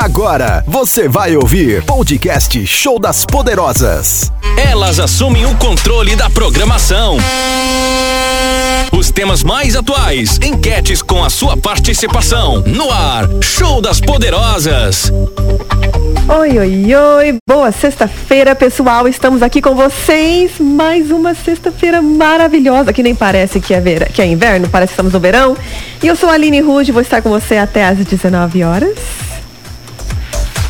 Agora você vai ouvir podcast Show das Poderosas. Elas assumem o controle da programação. Os temas mais atuais, enquetes com a sua participação. No ar, Show das Poderosas. Oi, oi, oi. Boa sexta-feira, pessoal. Estamos aqui com vocês. Mais uma sexta-feira maravilhosa, que nem parece que é, vera, que é inverno, parece que estamos no verão. E eu sou a Aline Ruge, vou estar com você até às 19 horas.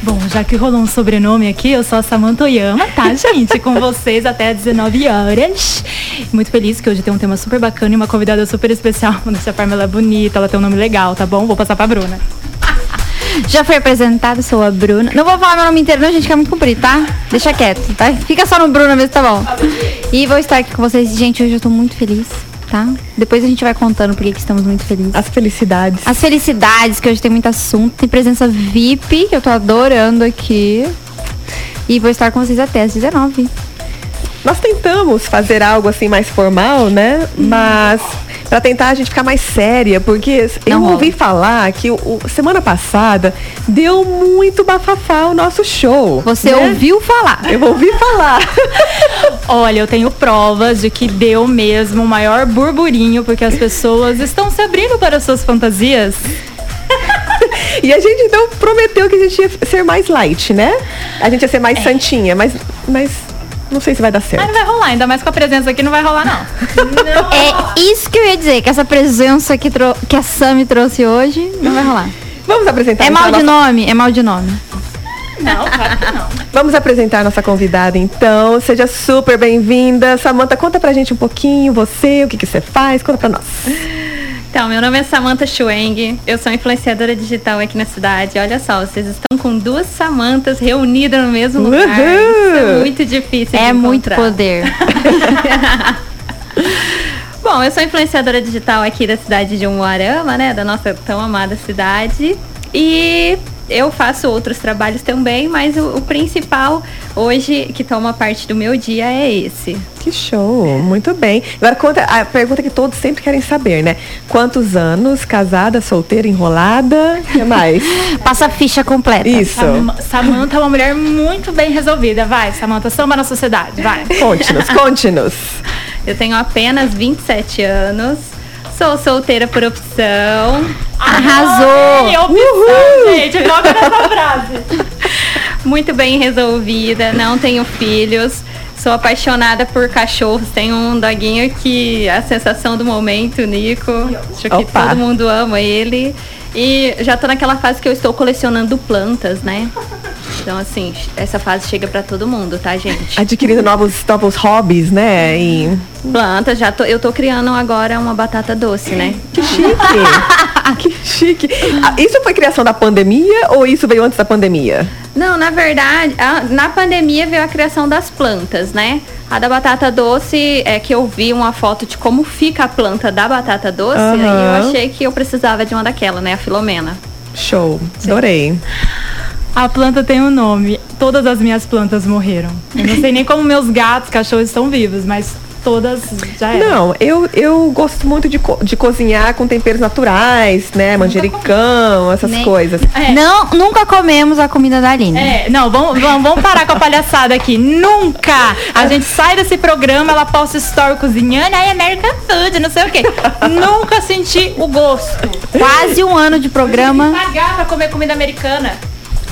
Bom, já que rolou um sobrenome aqui, eu sou a Samantha Oyama, tá, gente? Com vocês até às 19 horas. Muito feliz que hoje tem um tema super bacana e uma convidada super especial. Dessa forma ela é bonita, ela tem um nome legal, tá bom? Vou passar pra Bruna. Já foi apresentado, sou a Bruna. Não vou falar meu nome inteiro, não, gente, que é muito comprido, tá? Deixa quieto, tá? Fica só no Bruna mesmo, tá bom? E vou estar aqui com vocês. Gente, hoje eu tô muito feliz, tá? Depois a gente vai contando por que que estamos muito felizes. As felicidades. As felicidades, que hoje tem muito assunto. Tem presença VIP, que eu tô adorando aqui. E vou estar com vocês até às 19. Nós tentamos fazer algo assim mais formal, né? Mas para tentar a gente ficar mais séria, porque eu Não ouvi rola. falar que o, o- semana passada deu muito bafafá o nosso show. Você né? ouviu falar. Eu ouvi falar. Olha, eu tenho provas de que deu mesmo o maior burburinho, porque as pessoas estão se abrindo para as suas fantasias. E a gente então prometeu que a gente ia ser mais light, né? A gente ia ser mais santinha, mas, mas não sei se vai dar Mas não certo. vai rolar, ainda mais com a presença aqui, não vai rolar, não. É isso que eu ia dizer, que essa presença que, tro- que a Sami trouxe hoje não vai rolar. Vamos apresentar É então mal a de nossa- nome? É mal de nome. Não, claro que não. Vamos apresentar a nossa convidada então. Seja super bem-vinda. Samanta, conta pra gente um pouquinho você, o que que você faz, conta pra nós. Então, meu nome é Samantha Schweng, eu sou influenciadora digital aqui na cidade. Olha só, vocês estão com duas Samantas reunidas no mesmo lugar. Uhul! Isso é muito difícil. É de muito poder. Bom, eu sou influenciadora digital aqui da cidade de Umuarama, né? Da nossa tão amada cidade. E eu faço outros trabalhos também, mas o, o principal hoje que toma parte do meu dia é esse. Que show, muito bem. Agora conta a pergunta que todos sempre querem saber, né? Quantos anos, casada, solteira, enrolada? O que mais? Passa a ficha completa. Isso. Sam- Samantha é uma mulher muito bem resolvida. Vai, Samantha, samba na sociedade, vai. Conte-nos, conte-nos. Eu tenho apenas 27 anos, sou solteira por opção. Arrasou! Que opção, gente, logo nessa frase. muito bem resolvida, não tenho filhos. Sou apaixonada por cachorros. Tenho um doguinho que é a sensação do momento, Nico. Acho que Opa. todo mundo ama ele. E já tô naquela fase que eu estou colecionando plantas, né? Então, assim, essa fase chega pra todo mundo, tá, gente? Adquirindo novos, novos hobbies, né? E... Plantas, já tô, eu tô criando agora uma batata doce, né? Que chique! que chique! Ah, Isso foi criação da pandemia ou isso veio antes da pandemia? Não, na verdade, a- na pandemia veio a criação das plantas, né? A da batata doce é que eu vi uma foto de como fica a planta da batata doce Aham. e eu achei que eu precisava de uma daquela, né? A Filomena. Show, adorei. A planta tem um nome. Todas as minhas plantas morreram. Eu não sei nem como meus gatos, cachorros estão vivos, mas todas já eram. Não, eu, eu gosto muito de, co- de cozinhar com temperos naturais, né? Manjericão, essas Nem- coisas. É. Não, nunca comemos a comida da Aline. É, não, vamos, vamos, vamos parar com a palhaçada aqui. Nunca! A gente sai desse programa, ela posta story cozinhando, aí American Food, não sei o quê. Nunca senti o gosto. Quase um ano de programa. Pagar pra comer comida americana.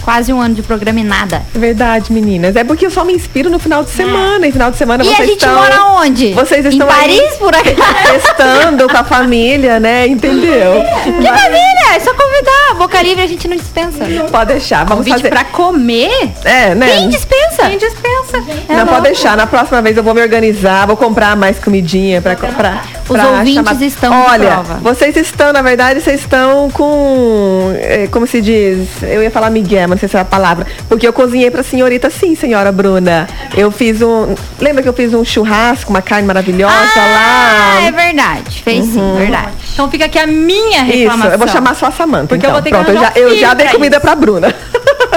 Quase um ano de programa e nada. É Verdade, meninas. É porque eu só me inspiro no final de semana. E final de semana E a vocês gente estão... mora onde? Vocês estão em Paris, por aí? Testando com a família, né? Entendeu? Que família! É só convidar. Boca livre a gente não dispensa. Pode deixar. Vamos Convite fazer. pra comer? É, né? Quem dispensa? Quem dispensa? É não, louco. pode deixar. Na próxima vez eu vou me organizar, vou comprar mais comidinha pra comprar. Os ouvintes estão de Olha, prova. vocês estão, na verdade, vocês estão com. eh, Como se diz? Eu ia falar Miguel, mas não sei se é a palavra. Porque eu cozinhei pra senhorita, sim, senhora Bruna. Eu fiz um. Lembra que eu fiz um churrasco, uma carne maravilhosa Ah, é lá? verdade. Fez sim, verdade. Então fica aqui a minha Isso, reclamação. eu vou chamar só a Samanta. Porque eu então. vou ter que Pronto, eu já, eu já dei comida isso. pra Bruna.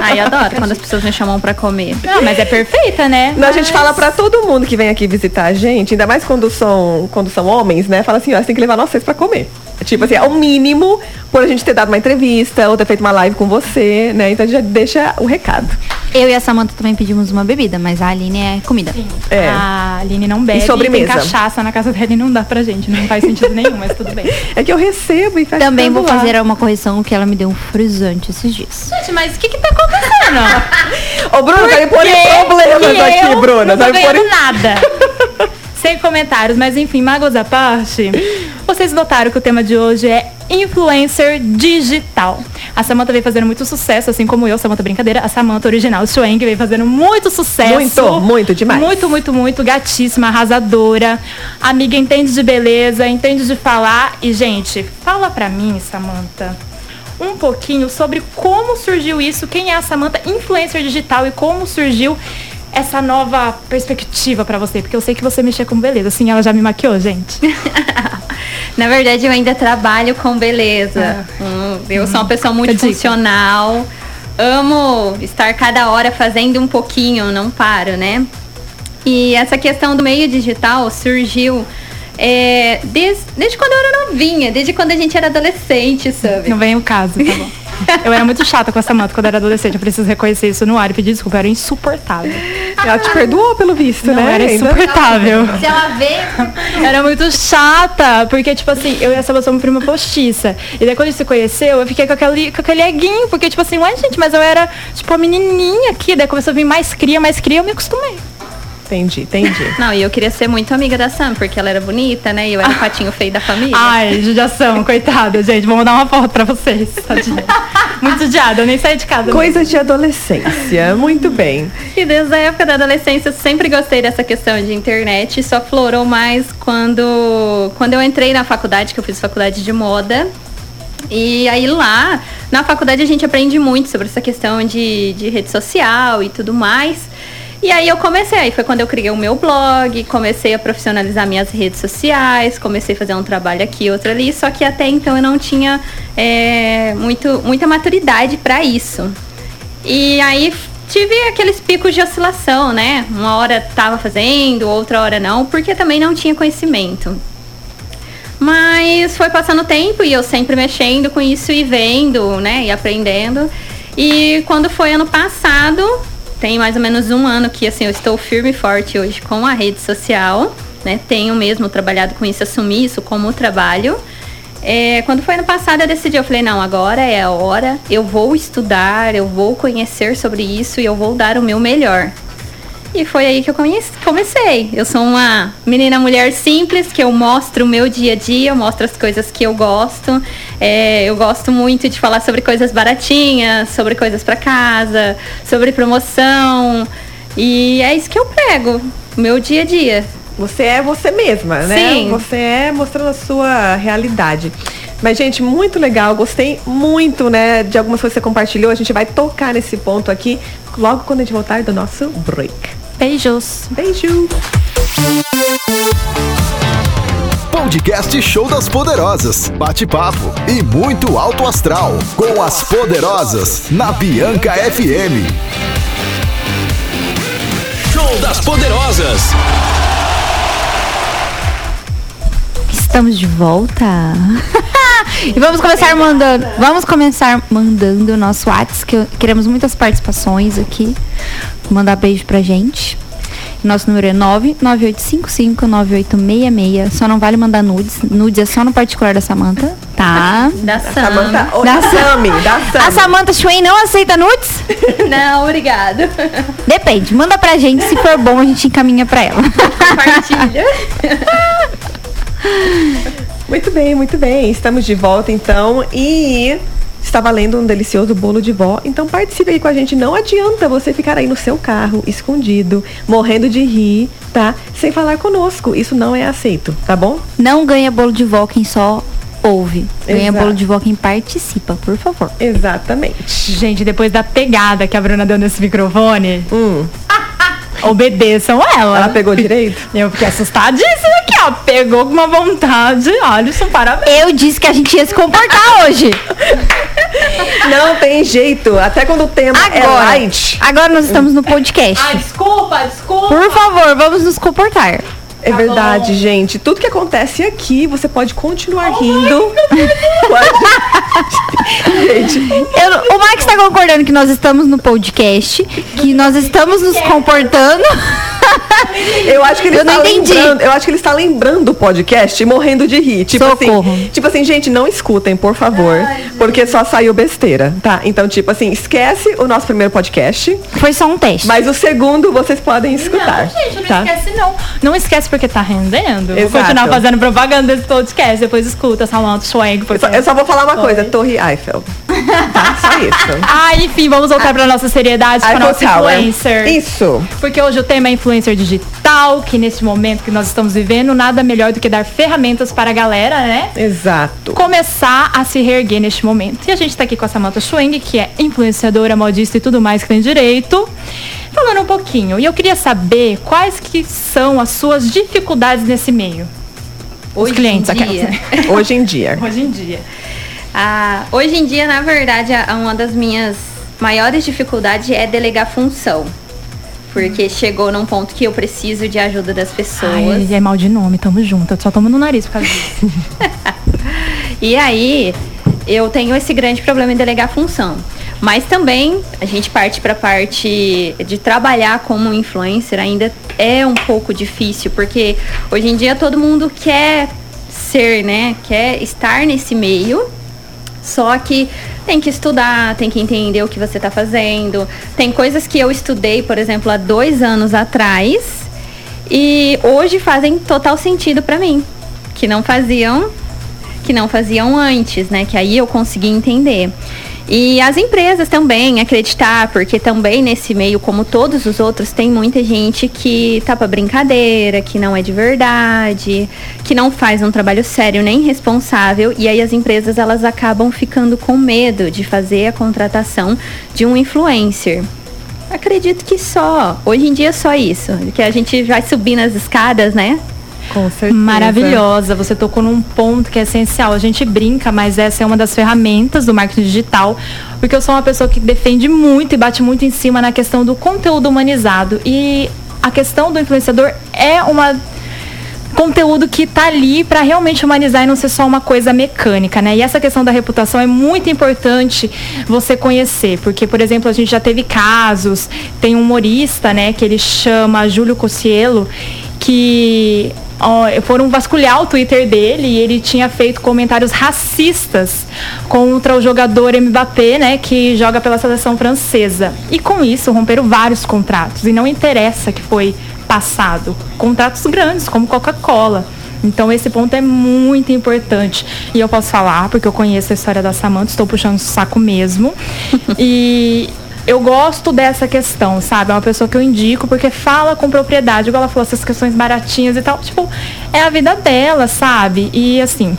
Ai, adoro quando as pessoas me chamam pra comer. Não, mas é perfeita, né? Não, a gente Mas- fala pra todo mundo que vem aqui visitar a gente, ainda mais quando são, quando são homens, né? Fala assim, ó, você tem que levar nós seis pra comer. Tipo assim, é o mínimo por a gente ter dado uma entrevista ou ter feito uma live com você, né? Então a gente já deixa o recado. Eu e a Samanta também pedimos uma bebida, mas a Aline é comida. É. A Aline não bebe E sobremesa? tem cachaça na casa dela e não dá pra gente. Não faz sentido nenhum, mas tudo bem. É que eu recebo e fecho Também vou lá. fazer uma correção que ela me deu um frisante esses dias. Gente, mas o que que tá acontecendo? Ô, Bruna, vai me em problemas que aqui, eu Bruna. Não tô me pôr ganhando em... nada. Sem comentários, mas enfim, magos à parte, vocês notaram que o tema de hoje é influencer digital. A Samantha veio fazendo muito sucesso, assim como eu, Samantha Brincadeira, a Samantha original, Schwenk, veio fazendo muito sucesso. Muito, muito demais. Muito, muito, muito, gatíssima, arrasadora. Amiga entende de beleza, entende de falar. E, gente, fala pra mim, Samantha, um pouquinho sobre como surgiu isso, quem é a Samantha influencer digital e como surgiu essa nova perspectiva pra você, porque eu sei que você mexer com beleza. Assim, ela já me maquiou, gente. Na verdade, eu ainda trabalho com beleza. Hum, eu sou uma pessoa muito dica. funcional. Amo estar cada hora fazendo um pouquinho, não paro, né? E essa questão do meio digital surgiu é, desde, desde quando eu era novinha, desde quando a gente era adolescente, sabe? Não vem o caso, tá bom. Eu era muito chata com essa Samantha quando era adolescente, eu preciso reconhecer isso no ar e pedir desculpa, eu era insuportável. Ela te perdoou pelo visto, Não, né? era insuportável. Se ela vê, Era muito chata, porque, tipo assim, eu e essa pessoa uma prima postiça. E daí quando a gente se conheceu, eu fiquei com aquele, com aquele eguinho, porque, tipo assim, ué, gente, mas eu era, tipo, a menininha aqui, daí começou a vir mais cria, mais cria, eu me acostumei. Entendi, entendi. Não, e eu queria ser muito amiga da Sam, porque ela era bonita, né? E eu era o patinho feio da família. Ai, judiação, coitada, gente, vamos dar uma foto pra vocês. tadinha. Muito judiada, eu nem saí de casa. Coisas de adolescência. Muito bem. E desde a época da adolescência eu sempre gostei dessa questão de internet. Só florou mais quando, quando eu entrei na faculdade, que eu fiz faculdade de moda. E aí lá, na faculdade a gente aprende muito sobre essa questão de, de rede social e tudo mais. E aí eu comecei, aí foi quando eu criei o meu blog, comecei a profissionalizar minhas redes sociais, comecei a fazer um trabalho aqui, outro ali, só que até então eu não tinha é, muito, muita maturidade para isso. E aí tive aqueles picos de oscilação, né? Uma hora tava fazendo, outra hora não, porque também não tinha conhecimento. Mas foi passando o tempo e eu sempre mexendo com isso e vendo, né? E aprendendo. E quando foi ano passado, tem mais ou menos um ano que assim, eu estou firme e forte hoje com a rede social. Né? Tenho mesmo trabalhado com isso, assumi isso como trabalho. É, quando foi ano passado eu decidi, eu falei, não, agora é a hora, eu vou estudar, eu vou conhecer sobre isso e eu vou dar o meu melhor. E foi aí que eu comecei. Eu sou uma menina mulher simples, que eu mostro o meu dia a dia, eu mostro as coisas que eu gosto. É, eu gosto muito de falar sobre coisas baratinhas, sobre coisas para casa, sobre promoção. E é isso que eu prego, o meu dia a dia. Você é você mesma, né? Sim. Você é mostrando a sua realidade. Mas, gente, muito legal. Gostei muito, né, de algumas coisas que você compartilhou. A gente vai tocar nesse ponto aqui logo quando a gente voltar do nosso break. Beijos. Beijo! Podcast Show das Poderosas. Bate-papo e muito alto astral. Com as Poderosas na Bianca FM. Show das Poderosas. estamos de volta. e vamos começar mandando. Vamos começar mandando o nosso WhatsApp, que queremos muitas participações aqui. Mandar beijo pra gente. Nosso número é 998559866. Só não vale mandar nudes. Nudes é só no particular da Samanta, tá? Da Sam. Samanta, oh, Da da Sami, da A Sami. Samanta Schwein não aceita nudes? Não, obrigado. Depende, manda pra gente. Se for bom, a gente encaminha pra ela. Compartilha. Muito bem, muito bem. Estamos de volta então e está valendo um delicioso bolo de vó. Então participe aí com a gente. Não adianta você ficar aí no seu carro, escondido, morrendo de rir, tá? Sem falar conosco. Isso não é aceito, tá bom? Não ganha bolo de vó quem só ouve. Ganha Exato. bolo de vó quem participa, por favor. Exatamente. Gente, depois da pegada que a Bruna deu nesse microfone, Hum, obedeçam ela. ela pegou direito? Eu fiquei assustadíssima aqui, ó. Pegou com uma vontade. Alisson, parabéns. Eu disse que a gente ia se comportar hoje. Não tem jeito. Até quando o tema é Agora, light. agora nós estamos no podcast. Ai, desculpa, desculpa. Por favor, vamos nos comportar. É Tá verdade, bom. gente. Tudo que acontece aqui, você pode continuar rindo. Pode. gente, Eu- o Max está concordando que nós estamos no podcast, que nós estamos nos comportando. eu acho que ele Eu não está entendi. lembrando. Eu acho que ele está lembrando o podcast e morrendo de rir. Tipo Socorro. assim, tipo assim, gente, não escutem, por favor, porque só saiu besteira, tá? Então, tipo assim, esquece o nosso primeiro podcast, Foi só um teste. mas o segundo vocês podem escutar. Não, gente, não tá? esquece não. Não esquece porque tá rendendo. Vou Exato. continuar fazendo propaganda desse podcast. Depois escuta Samantha. Eu Porque... só, eu só vou falar uma coisa, Oi. Torre Eiffel. Tá? Só isso. Ah, enfim, vamos voltar pra nossa seriedade com a nossa influencer. Isso. Porque hoje o tema é influencer digital, que nesse momento que nós estamos vivendo, nada melhor do que dar ferramentas para a galera, né? Exato. Começar a se reerguer neste momento. E a gente tá aqui com a Samantha Schweng, que é influenciadora, modista e tudo mais que tem direito. Falando um pouquinho. E eu queria saber quais que são as suas dificuldades nesse meio. Os Hoje em clientes, aquelas, dia. né? Hoje em dia. Hoje em dia. Ah, hoje em dia, na verdade, a- uma das minhas maiores dificuldades é delegar função. Porque chegou num ponto que eu preciso de ajuda das pessoas. Ai, é mal de nome, tamo junto. Eu só tomo no nariz por causa disso. E aí, eu tenho esse grande problema em delegar função. Mas também a gente parte para a parte de trabalhar como influencer ainda é um pouco difícil, porque hoje em dia todo mundo quer ser, né? Quer estar nesse meio. Só que tem que estudar, tem que entender o que você está fazendo. Tem coisas que eu estudei, por exemplo, há dois anos atrás e hoje fazem total sentido para mim, que não faziam que não faziam antes, né? Que aí eu consegui entender. E as empresas também acreditar, porque também nesse meio, como todos os outros, tem muita gente que tá pra brincadeira, que não é de verdade, que não faz um trabalho sério nem responsável. E aí as empresas elas acabam ficando com medo de fazer a contratação de um influencer. Acredito que só. Hoje em dia é só isso. Que a gente vai subir nas escadas, né? Maravilhosa, você tocou num ponto que é essencial. A gente brinca, mas essa é uma das ferramentas do marketing digital, porque eu sou uma pessoa que defende muito e bate muito em cima na questão do conteúdo humanizado. E a questão do influenciador é uma conteúdo que tá ali para realmente humanizar e não ser só uma coisa mecânica, né? E essa questão da reputação é muito importante você conhecer, porque por exemplo, a gente já teve casos, tem um humorista, né, que ele chama Júlio Cossielo, que ó, foram vasculhar o Twitter dele e ele tinha feito comentários racistas contra o jogador Mbappé, né, que joga pela seleção francesa. E com isso romperam vários contratos e não interessa que foi passado, contratos grandes como Coca-Cola. Então esse ponto é muito importante. E eu posso falar, porque eu conheço a história da Samantha, estou puxando o saco mesmo. e eu gosto dessa questão, sabe? É uma pessoa que eu indico porque fala com propriedade, igual ela falou, essas questões baratinhas e tal. Tipo, é a vida dela, sabe? E assim,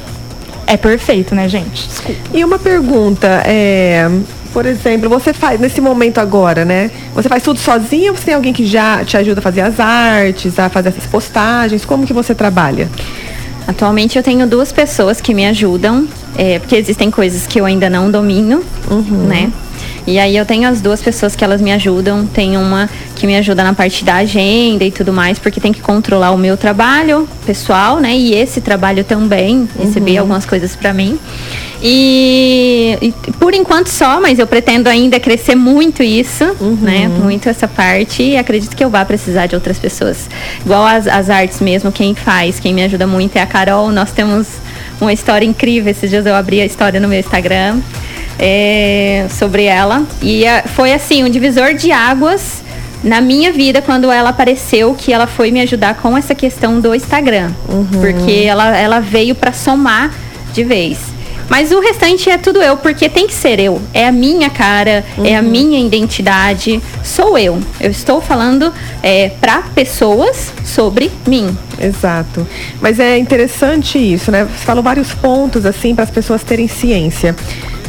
é perfeito, né, gente? Desculpa. E uma pergunta, é, por exemplo, você faz nesse momento agora, né? Você faz tudo sozinha ou você tem alguém que já te ajuda a fazer as artes, a fazer essas postagens? Como que você trabalha? Atualmente eu tenho duas pessoas que me ajudam, é, porque existem coisas que eu ainda não domino, né? E aí eu tenho as duas pessoas que elas me ajudam. Tem uma que me ajuda na parte da agenda e tudo mais, porque tem que controlar o meu trabalho pessoal, né? E esse trabalho também, receber algumas coisas pra mim. E, e por enquanto só, mas eu pretendo ainda crescer muito isso, né? Muito essa parte e acredito que eu vá precisar de outras pessoas. Igual as, as artes mesmo, quem faz, quem me ajuda muito é a Carol. Nós temos uma história incrível. Esses dias eu abri a história no meu Instagram é, sobre ela. E ah, foi assim, um divisor de águas na minha vida quando ela apareceu, que ela foi me ajudar com essa questão do Instagram. Porque ela, ela veio para somar de vez. Mas o restante é tudo eu, porque tem que ser eu. É a minha cara, é a minha identidade, sou eu. Eu estou falando é, para pessoas sobre mim. Exato. Mas é interessante isso, né? Você falou vários pontos, assim, para as pessoas terem ciência.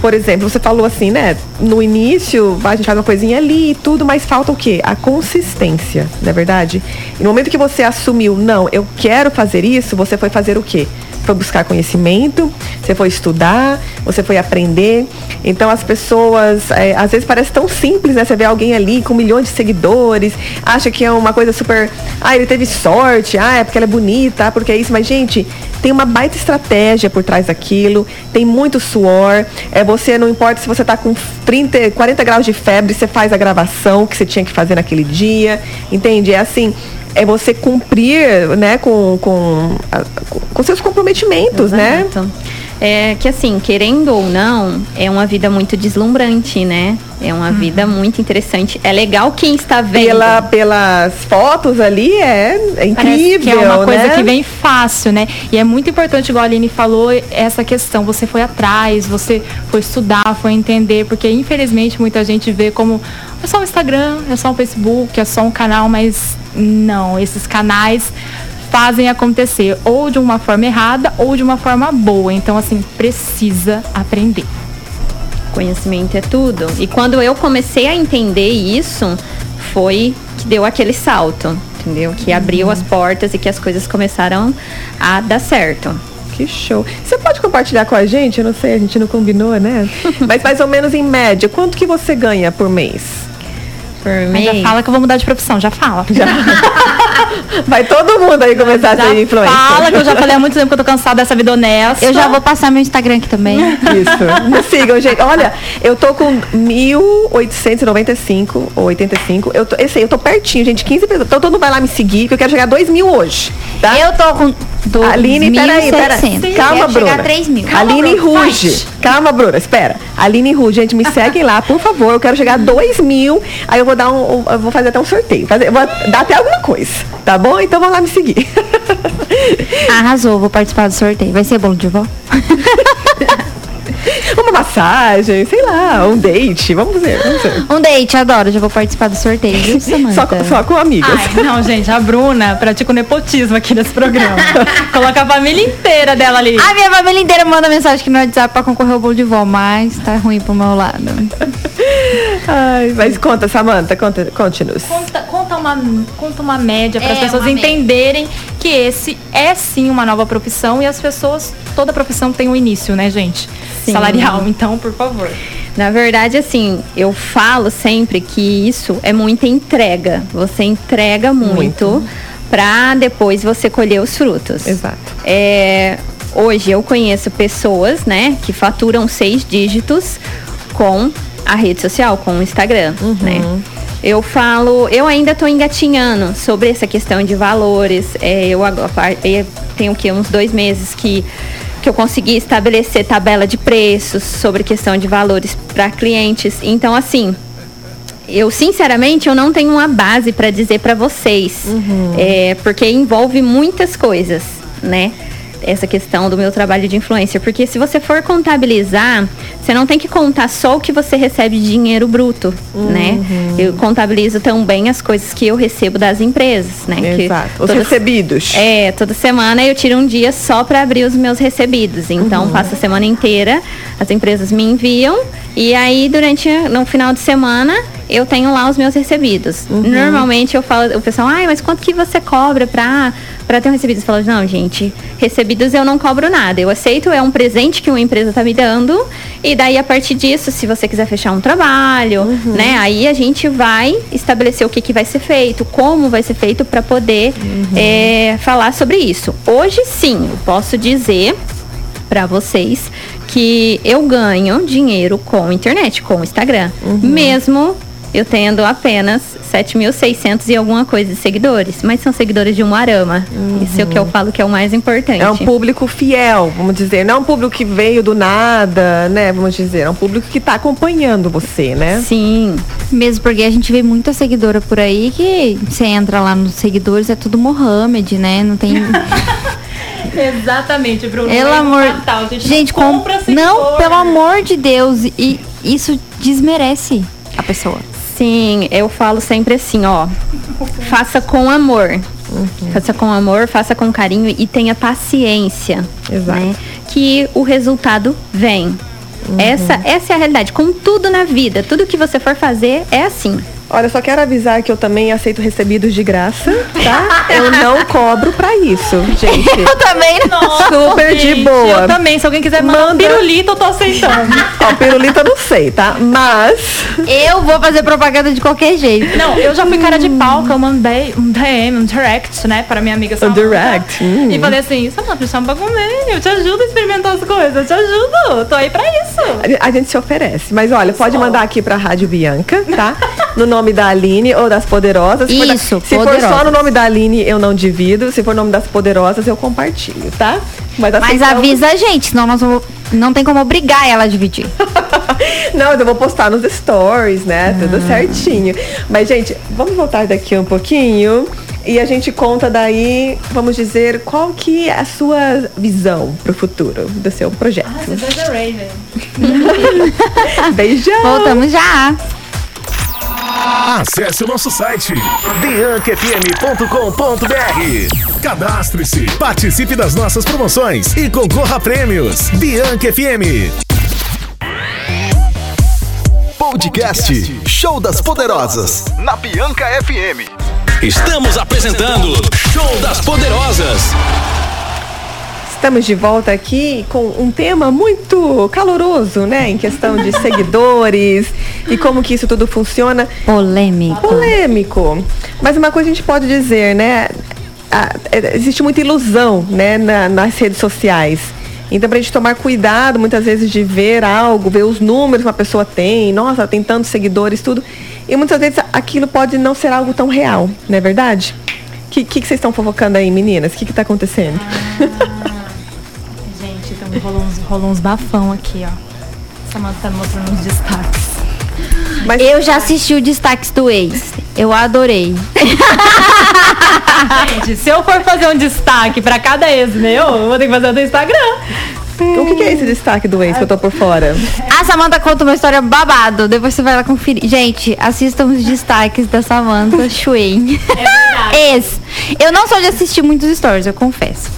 Por exemplo, você falou assim, né? No início, a gente faz uma coisinha ali e tudo, mas falta o quê? A consistência, não é verdade? E no momento que você assumiu, não, eu quero fazer isso, você foi fazer o quê? foi buscar conhecimento, você foi estudar, você foi aprender. Então as pessoas, é, às vezes parece tão simples, né? Você vê alguém ali com milhões de seguidores, acha que é uma coisa super. Ah, ele teve sorte, ah, é porque ela é bonita, ah, porque é isso. Mas, gente, tem uma baita estratégia por trás daquilo, tem muito suor. É, você não importa se você está com 30, 40 graus de febre, você faz a gravação que você tinha que fazer naquele dia. Entende? É assim, é você cumprir, né, com, com, com seus comprometimentos, né? Exato. né? É que assim, querendo ou não, é uma vida muito deslumbrante, né? É uma uhum. vida muito interessante. É legal quem está vendo. Pela, pelas fotos ali, é, é incrível. que é uma coisa né? que vem fácil, né? E é muito importante, igual a Aline falou, essa questão. Você foi atrás, você foi estudar, foi entender, porque infelizmente muita gente vê como é só um Instagram, é só um Facebook, é só um canal, mas não, esses canais fazem acontecer ou de uma forma errada ou de uma forma boa. Então, assim, precisa aprender. Conhecimento é tudo. E quando eu comecei a entender isso, foi que deu aquele salto, entendeu? Que abriu as portas e que as coisas começaram a dar certo. Que show. Você pode compartilhar com a gente? Eu não sei, a gente não combinou, né? Mas mais ou menos em média, quanto que você ganha por mês? por mim. Já fala que eu vou mudar de profissão, já fala. Já. Vai todo mundo aí começar já a ser influencer. Fala que eu já falei há muito tempo que eu tô cansada dessa vida honesta. Eu já vou passar meu Instagram aqui também. Isso. Me sigam, gente. Olha, eu tô com 1.895 ou 85. Eu tô, esse aí, eu tô pertinho, gente. 15 pessoas. Então todo mundo vai lá me seguir, que eu quero chegar a 2 mil hoje. Tá? Eu tô com. Do Aline, peraí, peraí. Calma, Bruna. 3 mil. Calma, Aline Bruna. Ruge. Calma, Bruna, espera. Aline Ruge, gente, me seguem lá, por favor. Eu quero chegar a 2 mil. Aí eu vou dar um. Eu vou fazer até um sorteio. Fazer, vou dar até alguma coisa. Tá bom? Então vão lá me seguir. Arrasou, vou participar do sorteio. Vai ser bom de vó? uma massagem, sei lá, um date. Vamos ver, vamos ver. Um date, adoro. Já vou participar do sorteio, viu, Só, só com amigas. Ai, não, gente, a Bruna pratica o nepotismo aqui nesse programa. Coloca a família inteira dela ali. A minha família inteira manda mensagem aqui no WhatsApp pra concorrer ao bolo de vó, mas tá ruim pro meu lado. Ai, mas conta, Samanta, conta, conte-nos. Conta, conta, uma, conta uma média para as é, pessoas entenderem média. que esse é sim uma nova profissão e as pessoas, toda profissão tem um início, né, gente? Sim. Salarial, então, por favor. Na verdade, assim, eu falo sempre que isso é muita entrega. Você entrega muito, muito. para depois você colher os frutos. Exato. É, hoje eu conheço pessoas, né, que faturam seis dígitos com a rede social, com o Instagram, uhum. né? Eu falo, eu ainda estou engatinhando sobre essa questão de valores. É, eu agora tenho que uns dois meses que que eu consegui estabelecer tabela de preços sobre questão de valores para clientes. Então, assim, eu sinceramente eu não tenho uma base para dizer para vocês, uhum. é, porque envolve muitas coisas, né? Essa questão do meu trabalho de influência, porque se você for contabilizar, você não tem que contar só o que você recebe de dinheiro bruto, uhum. né? Eu contabilizo também as coisas que eu recebo das empresas, né? Exato. Os toda, recebidos. É, toda semana eu tiro um dia só para abrir os meus recebidos. Então, uhum. passo a semana inteira, as empresas me enviam e aí durante no final de semana eu tenho lá os meus recebidos. Uhum. Normalmente eu falo, o pessoal, ai, mas quanto que você cobra pra, pra ter um recebido? Eu falo, não, gente, recebidos eu não cobro nada. Eu aceito, é um presente que uma empresa tá me dando. E daí, a partir disso, se você quiser fechar um trabalho, uhum. né? Aí a gente vai estabelecer o que, que vai ser feito, como vai ser feito para poder uhum. é, falar sobre isso. Hoje sim, eu posso dizer para vocês que eu ganho dinheiro com internet, com Instagram. Uhum. Mesmo eu tendo apenas 7.600 e alguma coisa de seguidores, mas são seguidores de um arama. Uhum. Isso é o que eu falo que é o mais importante. É um público fiel, vamos dizer, não é um público que veio do nada, né? Vamos dizer, é um público que está acompanhando você, né? Sim. Mesmo porque a gente vê muita seguidora por aí que você entra lá nos seguidores, é tudo Mohamed, né? Não tem. Exatamente, Bruno. Pelo amor. Fatal. Gente, gente com... não, pelo amor de Deus, e isso desmerece a pessoa. Sim, eu falo sempre assim, ó. Faça com amor. Uhum. Faça com amor, faça com carinho e tenha paciência. Exato. Né? Que o resultado vem. Essa, essa é a realidade. Com tudo na vida, tudo que você for fazer é assim. Olha, só quero avisar que eu também aceito recebidos de graça, tá? Eu não cobro pra isso, gente. Eu também não. Super de Gente, boa. Eu também, se alguém quiser mandar um Manda. pirulito, eu tô aceitando. Ó, pirulita eu não sei, tá? Mas. Eu vou fazer propaganda de qualquer jeito. Não, eu já fui cara de pau, que eu mandei um DM, um direct, né, para minha amiga Samantha. direct, hum. E falei assim, Samantha, me chama pra comer, eu te ajudo a experimentar as coisas, eu te ajudo, tô aí pra isso. A gente se oferece. Mas olha, pode mandar aqui pra Rádio Bianca, tá? No nome da Aline ou das Poderosas. Se for da- Isso, Se for só Poderosas. no nome da Aline, eu não divido. Se for no nome das Poderosas, eu compartilho, tá? Mas, Mas aceitamos- avisa a gente, senão nós vamos, não tem como obrigar ela a dividir. Não, eu vou postar nos stories, né? Tudo certinho. Mas, gente, vamos voltar daqui um pouquinho e a gente conta daí, vamos dizer, qual que é a sua visão pro futuro do seu projeto. Beijão! Voltamos já. Acesse o nosso site biancafm.com.br. Cadastre-se, participe das nossas promoções e concorra a prêmios. Bianca FM. Podcast Show das Poderosas na Bianca FM. Estamos apresentando Show das Poderosas. Estamos de volta aqui com um tema muito caloroso, né? Em questão de seguidores e como que isso tudo funciona. Polêmico. polêmico. Mas uma coisa a gente pode dizer, né? Ah, é, existe muita ilusão, né, na- nas redes sociais. Então, pra gente tomar cuidado, muitas vezes, de ver algo, ver os números que uma pessoa tem, nossa, tem tantos seguidores, tudo. E muitas vezes aquilo pode não ser algo tão real, não é verdade? O que, que, que vocês estão fofocando aí, meninas? O que, que tá acontecendo? Rolou uns, rolou uns bafão aqui, ó. Samantha tá mostrando uns destaques. Mas Eu já assisti o destaques do ex. Eu adorei. Gente, se eu for fazer um destaque pra cada ex meu, eu vou ter que fazer o do Instagram. o que, que é esse destaque do ex que eu tô por fora? A Samantha conta uma história babado. Depois você vai lá conferir. Gente, assistam os destaques da Samantha Schwein. É. Ex. Eu não sou de assistir muitos stories, eu confesso.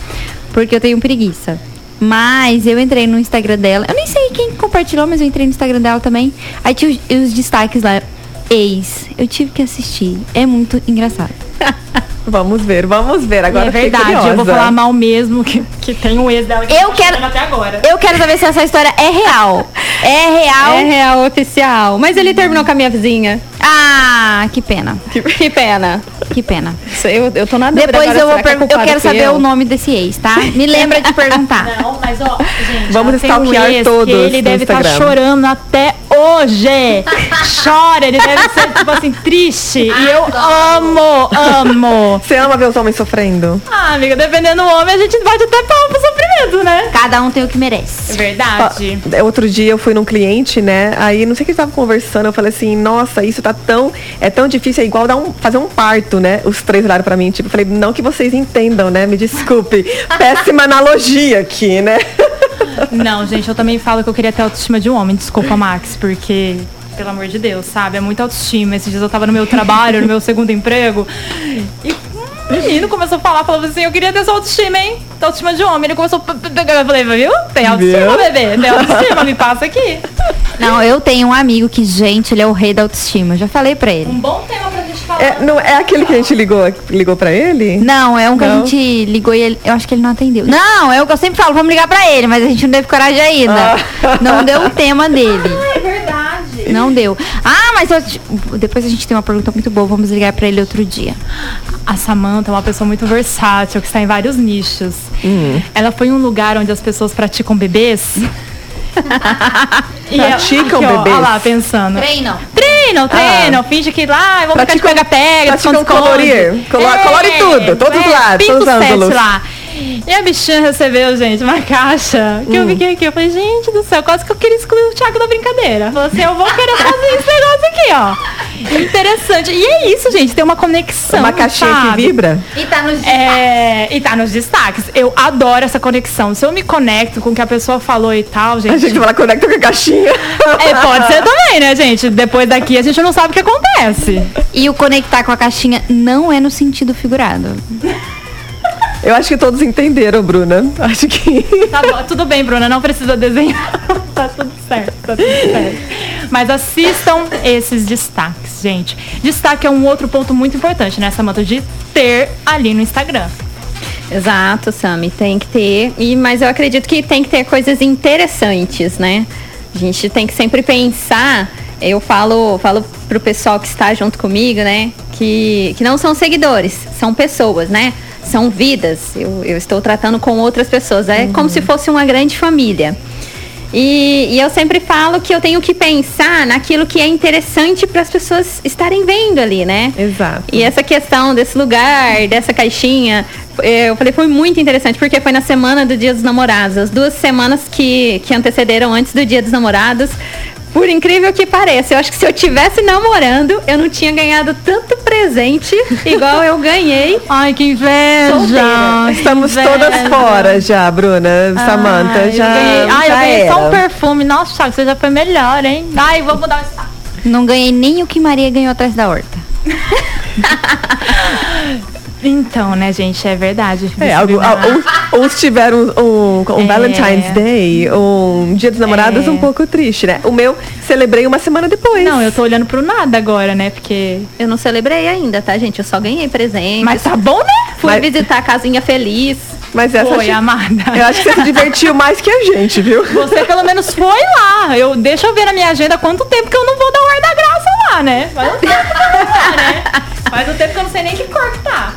Porque eu tenho preguiça. Mas eu entrei no Instagram dela. Eu nem sei quem compartilhou, mas eu entrei no Instagram dela também. Aí tinha os, os destaques lá. Ex. Eu tive que assistir. É muito engraçado. Vamos ver, vamos ver. Agora é verdade, eu vou falar mal mesmo que, que tem um ex dela que Eu tá quero- até agora. Eu quero saber se essa história é real. É real? É real oficial. Mas ele terminou com a minha vizinha. Ah, que pena. Que pena. Que pena. Isso, Eu, eu tô na dúvida Depois agora, eu vou que é perguntar. Eu quero saber eu? o nome desse ex, tá? Me lembra de perguntar. Não, mas ó, gente, Vamos um stalkear ex todos que ele no deve estar Instagram. chorando até hoje. Chora, ele deve ser, tipo assim, triste. E eu amo, amo. Você ama ver os homens sofrendo? Ah, amiga, dependendo do homem, a gente bate até pau pro sofrimento, né? Cada um tem o que merece. É verdade. Ó, Outro dia eu fui num cliente, né? Aí não sei o que a gente tava conversando, eu falei assim, nossa, isso tá tão. É tão difícil, é igual dar um, fazer um parto, né? Os três olharam pra mim, tipo, eu falei, não que vocês entendam, né? Me desculpe. Péssima analogia aqui, né? Não, gente, eu também falo que eu queria ter a autoestima de um homem. Desculpa, Max, porque, pelo amor de Deus, sabe? É muita autoestima. Esses dias eu tava no meu trabalho, no meu segundo emprego, e um menino começou a falar, falou assim, eu queria ter sua autoestima, hein? Tua autoestima de homem. Ele começou a... p- p- p- Eu falei, viu? Tem autoestima, bebê. Tem autoestima, me passa aqui. Não, eu tenho um amigo que, gente, ele é o rei da autoestima. Eu já falei pra ele. Um bom tema pra gente falar. É, não, é aquele que a gente ligou, ligou pra ele? Não, é um que a Não? gente ligou e ele, eu acho que ele não atendeu. Não, é o que eu sempre falo, vamos ligar pra ele, mas a gente não teve coragem ainda. Não deu o tema dele. É verdade. Não deu. Ah, mas eu depois a gente tem uma pergunta muito boa, vamos ligar pra ele outro dia. A Samantha é uma pessoa muito versátil, que está em vários nichos. Ela foi em um lugar onde as pessoas praticam bebês. E ela- Praticam aqui, ó, bebês? Olha lá, pensando. Treinam. Treinam, treinam, finge que lá, vamos ficar de Praticam- pega-pega, praticam colorir. Colo- colore tudo, todos os lados, todos os ângulos. lá. E a bichinha recebeu, gente, uma caixa que eu fiquei aqui. Eu falei, gente do céu, quase que eu queria excluir o Thiago da brincadeira. Falou assim, eu vou querer fazer esse negócio aqui, ó. Interessante. E é isso, gente, tem uma conexão. Uma caixinha que sabe? vibra? E tá nos É, e tá nos destaques. Eu adoro essa conexão. Se eu me conecto com o que a pessoa falou e tal, A gente. gente fala conecta com a caixinha. É, pode ser também, né, gente? Depois daqui a gente não sabe o que acontece. E o conectar com a caixinha não é no sentido figurado. Eu acho que todos entenderam, Bruna. Acho que. Tá bom, tudo bem, Bruna, não precisa desenhar. tá tudo certo. tá tudo certo. Mas assistam esses destaques, gente. Destaque é um outro ponto muito importante, né, Samanta? De ter ali no Instagram. Exato, Sami, tem que ter. E, mas eu acredito que tem que ter coisas interessantes, né? A gente tem que sempre pensar. Eu falo, falo pro pessoal que está junto comigo, né? Que, que não são seguidores, são pessoas, né? São vidas. Eu, eu estou tratando com outras pessoas. É como se fosse uma grande família. E, e eu sempre falo que eu tenho que pensar naquilo que é interessante para as pessoas estarem vendo ali, né? Exato. E essa questão desse lugar, dessa caixinha, eh, eu falei, foi muito interessante, porque foi na semana do Dia dos Namorados, as duas semanas que, que antecederam antes do Dia dos Namorados. Por incrível que pareça, eu acho que se eu tivesse namorando, eu não tinha ganhado tanto presente igual eu ganhei. Ai, que inveja! Solteira. Estamos Que todas inveja. fora já, Bruna, Samanta. Ai, Já, eu ganhei, ai, eu já ganhei só um era. perfume. Nossa, Thiago, você já foi melhor, hein? Ai, vou mudar o estado. Não ganhei nem o que Maria ganhou atrás da horta. Então, né, gente, é verdade. É, algo, uns, uns tiveram um, um É. Valentine's Day, um Dia dos Namorados É. um pouco triste, né? O meu celebrei uma semana depois. Não, eu tô olhando pro nada agora, né? Porque. Eu não celebrei ainda, tá, gente? Eu só ganhei presente. Mas tá bom, né? Fui Mas- visitar a casinha feliz. Mas essa Foi, eu amada. acho que você se divertiu mais que a gente, viu? Você pelo menos foi lá. Eu, deixa eu ver na minha agenda quanto tempo que eu não vou dar o ar da graça lá, né? Faz um tempo que eu não vou né? Faz um tempo que eu não sei nem que cor que tá.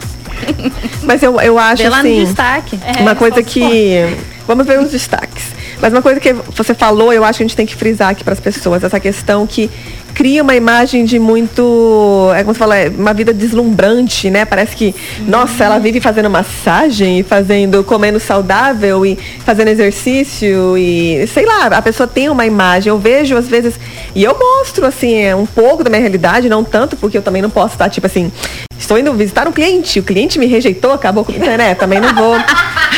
Mas eu, eu acho Vê lá no assim. destaque. É, uma só coisa que. Vamos ver os destaques. Mas uma coisa que você falou, eu acho que a gente tem que frisar aqui para as pessoas, essa questão que cria uma imagem de muito, é como você fala, é uma vida deslumbrante, né? Parece que, nossa, ela vive fazendo massagem, e fazendo, comendo saudável e fazendo exercício e sei lá, a pessoa tem uma imagem. Eu vejo às vezes e eu mostro assim, é, um pouco da minha realidade, não tanto porque eu também não posso estar tipo assim, estou indo visitar um cliente, o cliente me rejeitou, acabou com, né? Também não vou.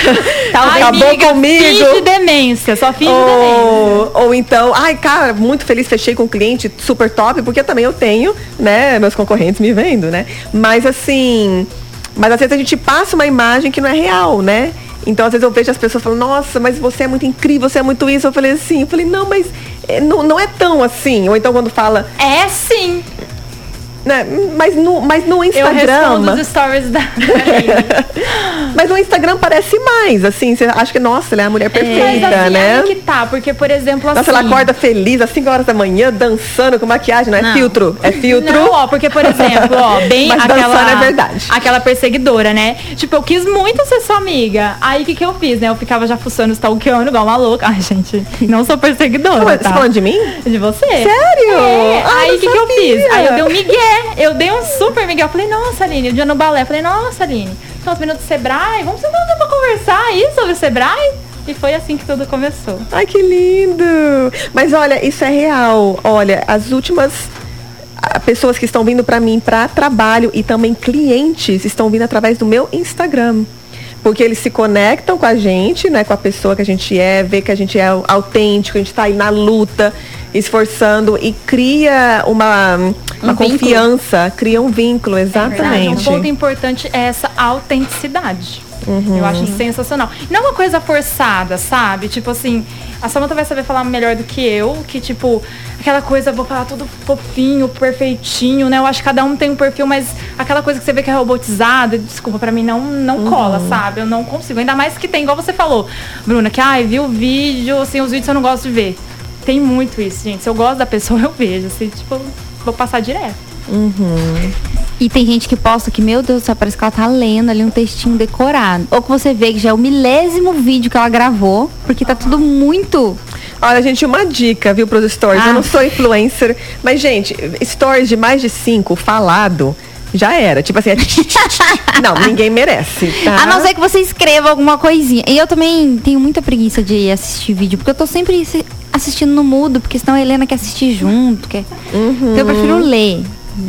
Ai, acabou amiga, comigo. Finge demência, só finge demência. Ou, ou então, ai, cara, muito feliz, fechei com um cliente super top, porque também eu tenho, né, meus concorrentes me vendo, né? Mas assim, mas às vezes a gente passa uma imagem que não é real, né? Então, às vezes eu vejo as pessoas falando, nossa, mas você é muito incrível, você é muito isso. Eu falei assim, eu falei, não, mas é, não, não é tão assim. Ou então quando fala, É sim. Né, mas no, mas no Eu Instagram. respondo os stories da. Mas no Instagram parece mais, assim, você acha que, nossa, ela é a mulher Mas perfeita, assim, né? que tá, porque, por exemplo, assim... Nossa, ela acorda feliz às 5 horas da manhã, dançando com maquiagem, não é Não. filtro, é filtro. Não, ó, porque, por exemplo, ó, bem Mas aquela. é verdade. Aquela perseguidora, né? Tipo, eu quis muito ser sua amiga. Aí o que, que eu fiz, né? Eu ficava já fuçando, stalkeando igual uma louca. Ai, gente, não sou perseguidora. Você tá? falando de mim? De você? Sério? É. Ah, aí o que, que eu fiz? Aí eu dei um migué. Eu dei um super migué. Eu falei, nossa, Aline, o dia no balé. Falei, nossa, Aline, então os meninos do Sebrae, vamos sentar pra conversar aí sobre o Sebrae? E foi assim que tudo começou. Ai, que lindo! Mas olha, isso é real. Olha, as últimas ah, pessoas que estão vindo pra mim para trabalho e também clientes estão vindo através do meu Instagram. Porque eles se conectam com a gente, né? Com a pessoa que a gente é, vê que a gente é autêntico, a gente tá aí na luta, esforçando e cria uma, uma Um vínculo. confiança, cria um vínculo, Um exatamente. ponto importante é essa autenticidade. Uhum. Eu acho sensacional. Não é uma coisa forçada, sabe? Tipo assim, a Samantha vai saber falar melhor do que eu, que tipo, aquela coisa, vou falar tudo fofinho, perfeitinho, né? Eu acho que cada um tem um perfil, mas aquela coisa que você vê que é robotizada, desculpa, pra mim não, não Uhum. cola, sabe? Eu não consigo. Ainda mais que tem, igual você falou, Bruna, que ai, viu o vídeo, assim, os vídeos eu não gosto de ver. Tem muito isso, gente. Se eu gosto da pessoa, eu vejo. Assim, tipo, vou passar direto. E tem gente que posta que, meu Deus do céu, parece que ela tá lendo ali um textinho decorado. Ou que você vê que já é o milésimo vídeo que ela gravou, porque tá tudo muito. Olha, gente, uma dica, viu, pros stories. Ah. Eu não sou influencer, mas, gente, stories de mais de cinco falado. Já era. Tipo assim, é não, ninguém merece. Tá? A não ser que você escreva alguma coisinha. E eu também tenho muita preguiça de assistir vídeo, porque eu tô sempre assi- assistindo no mudo, porque senão a Helena quer assistir junto. Quer... Então eu prefiro ler.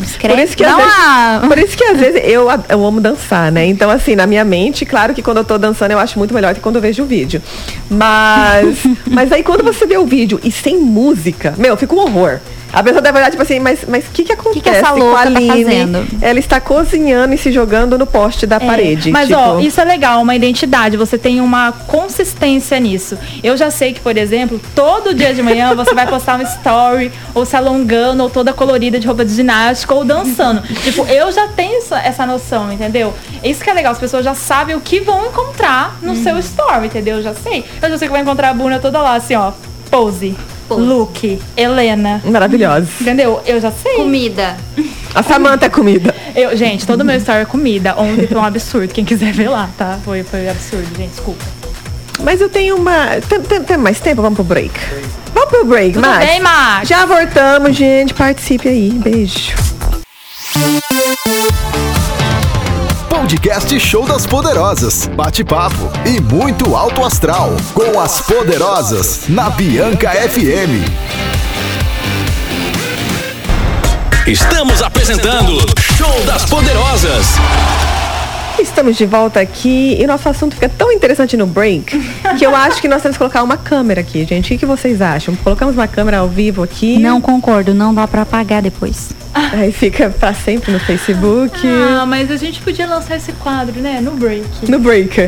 Escreve. Por isso que, às vezes, por isso que às vezes eu, eu amo dançar, né? Então, assim, na minha mente, claro que quando eu tô dançando eu acho muito melhor que quando eu vejo o vídeo. Mas, mas aí quando você vê o vídeo e sem música, meu, fica um horror. A pessoa deve olhar, tipo assim, mas o mas que, que acontece que essa com a tá Aline? fazendo? Ela está cozinhando e se jogando no poste da É, parede. Mas tipo, ó, isso é legal, uma identidade. Você tem uma consistência nisso. Eu já sei que, por exemplo, todo dia de manhã você vai postar uma story, ou se alongando, ou toda colorida de roupa de ginástica, ou dançando. tipo, eu já tenho essa, noção, entendeu? Isso que é legal, as pessoas já sabem o que vão encontrar no seu story, entendeu? Eu já sei. Eu já sei que vai encontrar a Bruna toda lá, assim, ó. Pose. Pose. Look, Helena. Maravilhosa. Entendeu? Eu já sei. Comida. A Samanta é comida. Eu, gente, todo meu story é comida. Ontem foi um absurdo. Quem quiser ver lá, tá? Foi, foi absurdo, gente. Desculpa. Mas eu tenho uma. Tem, tem- tem mais tempo? Vamos pro break. Vamos pro break, Tudo Max. bem, Max? Já voltamos, gente. Participe aí. Beijo. Podcast Show das Poderosas. Bate-papo e muito alto astral. Com as Poderosas. Na Bianca FM. Estamos apresentando Show das Poderosas. Estamos de volta aqui e nosso assunto fica tão interessante no break que eu acho que nós temos que colocar uma câmera aqui, gente. O que, vocês acham? Colocamos uma câmera ao vivo aqui. Não concordo, não dá pra apagar depois. Aí fica pra sempre no Facebook. Ah, mas a gente podia lançar esse quadro, né? No break. No break.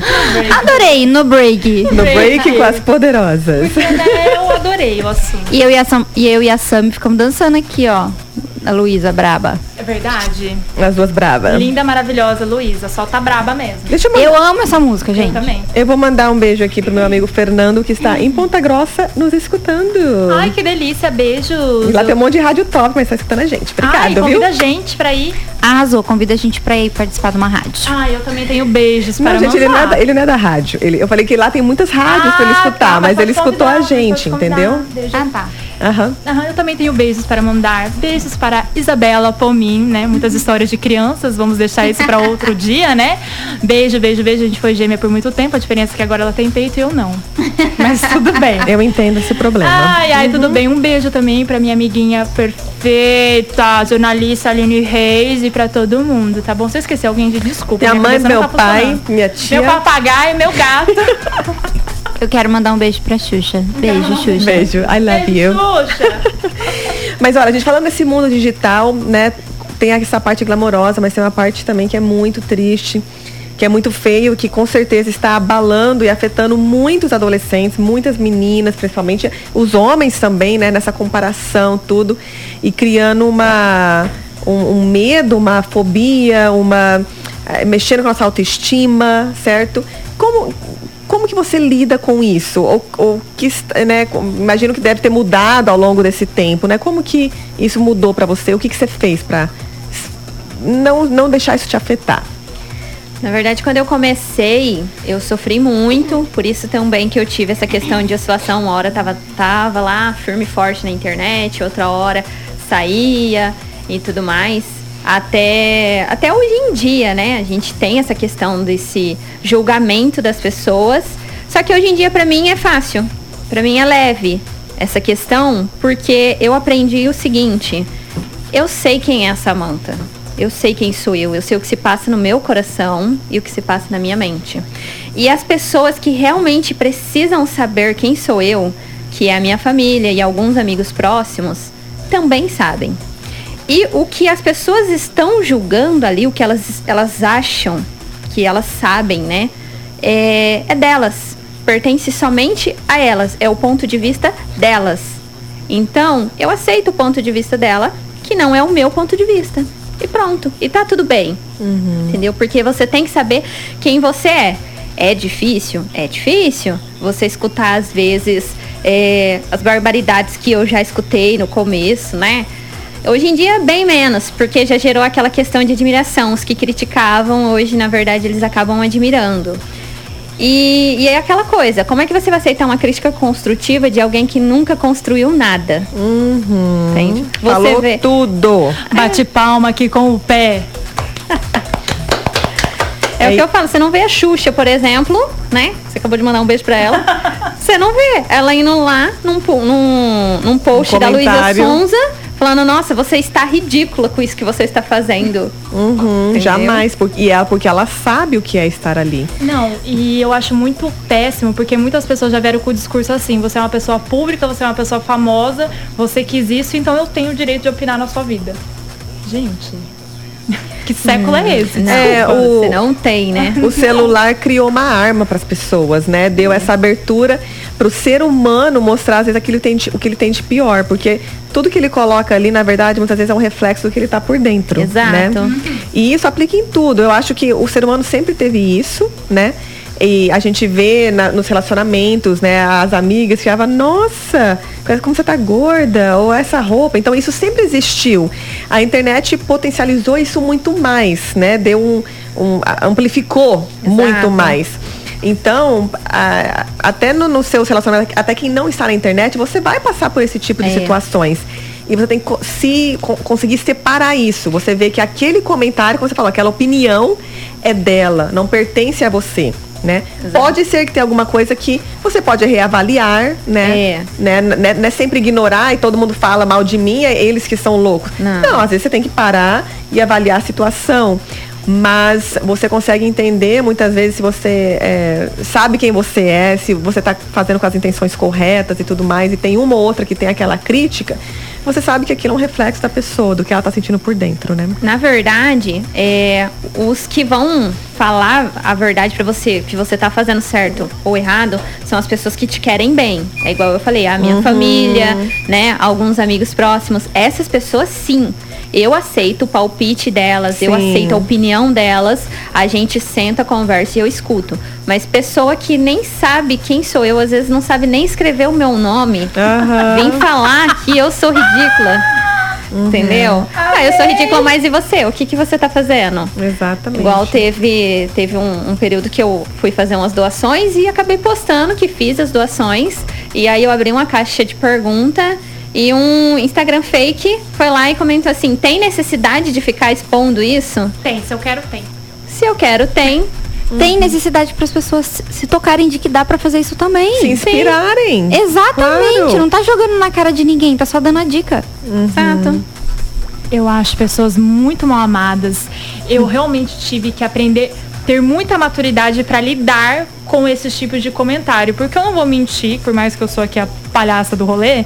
Adorei, no break. No break com as poderosas. Porque, né, eu adorei o assunto. E eu e a Sam, e eu e a Sam ficamos dançando aqui, ó. A Luísa braba. É verdade? As duas bravas. Linda, maravilhosa, Luísa. Só tá braba mesmo. Deixa eu mandar. Eu amo essa música, Eu gente. também. Eu vou mandar um beijo aqui pro meu amigo Fernando, que está em Ponta Grossa nos escutando. Ai, que delícia. Beijos. E lá tem um monte de rádio top, mas tá escutando a gente. Ai, Obrigado, viu? convida a gente pra ir. Arrasou, convida a gente pra ir participar de uma rádio. Ai, eu também tenho beijos para Não, gente, ele não, é da, ele não é da rádio. Ele, eu falei que lá tem muitas rádios pra ele Ah, escutar, tá, mas ele pode escutou a gente, entendeu? Ah, tá. Aham. Aham, eu também tenho beijos para mandar. Beijos para Isabela Pomin, né? Muitas histórias de crianças. Vamos deixar isso para outro dia, né? Beijo, beijo, beijo. A gente foi gêmea por muito tempo. A diferença é que agora ela tem peito e eu não. Mas tudo bem. Eu entendo esse problema. Ai, ai, tudo bem. Um beijo também pra minha amiguinha perfeita, jornalista Aline Reis e pra todo mundo, tá bom? Se eu esqueci alguém, de desculpa. Minha mãe, cabeça não meu tá pai, minha tia. Meu papagaio, meu gato. Eu quero mandar um beijo pra Xuxa. Beijo, Xuxa. Beijo, I love Beijo, you. Xuxa. Mas olha, a gente falando desse mundo digital, né? Tem essa parte glamourosa, mas tem uma parte também que é muito triste, que é muito feio, que com certeza está abalando e afetando muitos adolescentes, muitas meninas, principalmente os homens também, né? Nessa comparação, tudo, e criando uma um, um medo, uma fobia, uma eh, mexendo com a nossa autoestima, certo? Como como que você lida com isso? Ou, ou que, né, imagino que deve ter mudado ao longo desse tempo, né? Como que isso mudou pra você? O que, que você fez pra s- não, não deixar isso te afetar? Na verdade, quando eu comecei, eu sofri muito, por isso também que eu tive essa questão de oscilação. Uma hora tava, tava lá firme e forte na internet, outra hora saía e tudo mais. Até, até hoje em dia, né? A gente tem essa questão desse julgamento das pessoas. Só que hoje em dia, pra mim, é fácil. Pra mim é leve essa questão, porque eu aprendi o seguinte. Eu sei quem é a Samantha. Eu sei quem sou eu. Eu sei o que se passa no meu coração e o que se passa na minha mente. E as pessoas que realmente precisam saber quem sou eu, que é a minha família e alguns amigos próximos, também sabem. E o que as pessoas estão julgando ali, o que elas, elas acham que elas sabem, né? É, é delas. Pertence somente a elas. É o ponto de vista delas. Então, eu aceito o ponto de vista dela, que não é o meu ponto de vista. E pronto. E tá tudo bem. Entendeu? Porque você tem que saber quem você é. É difícil? É difícil. Você escutar, às vezes, é, as barbaridades que eu já escutei no começo, né? Hoje em dia, bem menos, porque já gerou aquela questão de admiração. Os que criticavam, hoje, na verdade, eles acabam admirando. E, e é aquela coisa, como é que você vai aceitar uma crítica construtiva de alguém que nunca construiu nada? Entende? Você Falou vê. tudo. Bate palma aqui com o pé. É, o É que eu falo, você não vê a Xuxa, por exemplo, né? Você acabou de mandar um beijo pra ela. Você não vê ela indo lá num, num, num post Um da Luísa. Sonza falando, nossa, você está ridícula com isso que você está fazendo. Uhum, Entendeu? jamais. Porque, e ela, porque ela sabe o que é estar ali. Não, e eu acho muito péssimo, porque muitas pessoas já vieram com o discurso assim, você é uma pessoa pública, você é uma pessoa famosa, você quis isso, então eu tenho o direito de opinar na sua vida. Gente, que século é esse? Não, É, o- você não tem, né? O celular criou uma arma para as pessoas, né? Deu essa abertura para o ser humano mostrar às vezes aquilo tem o que ele tem de pior, porque tudo que ele coloca ali, na verdade, muitas vezes é um reflexo do que ele está por dentro, Exato. né? E isso aplica em tudo. Eu acho que o ser humano sempre teve isso, né? E a gente vê na- nos relacionamentos, né? As amigas que falavam, nossa, como você tá gorda, ou essa roupa. Então isso sempre existiu. A internet potencializou isso muito mais, né? Deu um, um- amplificou muito mais. Então, a- até no, no seu relacionamento, até quem não está na internet, você vai passar por esse tipo de É. situações. E você tem que se co- conseguir separar isso. Você vê que aquele comentário, como você falou, aquela opinião é dela, não pertence a você. Né? Pode ser que tenha alguma coisa que você pode reavaliar, né? É. Né? Né? Não é sempre ignorar e todo mundo fala mal de mim, é eles que são loucos. Não. às vezes você tem que parar e avaliar a situação. Mas você consegue entender muitas vezes se você é, sabe quem você é, se você está fazendo com as intenções corretas e tudo mais, e tem uma ou outra que tem aquela crítica, você sabe que aquilo é um reflexo da pessoa, do que ela está sentindo por dentro, né? Na verdade, é, os que vão falar a verdade pra você, que você tá fazendo certo ou errado, são as pessoas que te querem bem. É igual eu falei, a minha família, né? Alguns amigos próximos. Essas pessoas, sim. Eu aceito o palpite delas, eu Sim. aceito a opinião delas, a gente senta, conversa e eu escuto. Mas pessoa que nem sabe quem sou eu, às vezes não sabe nem escrever o meu nome, Aham. vem falar que eu sou ridícula. Entendeu? Ah, eu sou ridícula, mas e você? O que, que você tá fazendo? Exatamente. Igual teve, teve um, um período que eu fui fazer umas doações e acabei postando que fiz as doações. E aí eu abri uma caixa de pergunta e um Instagram fake foi lá e comentou assim: tem necessidade de ficar expondo isso? Tem, se eu quero, tem. Se eu quero, tem. Tem necessidade para as pessoas se- tocarem de que dá para fazer isso também. Se inspirarem. Exatamente, Claro. não tá jogando na cara de ninguém, tá só dando a dica. Exato. Eu acho pessoas muito mal amadas. Eu realmente tive que aprender, ter muita maturidade pra lidar com esses tipos de comentário. Porque eu não vou mentir, por mais que eu sou aqui a palhaça do rolê,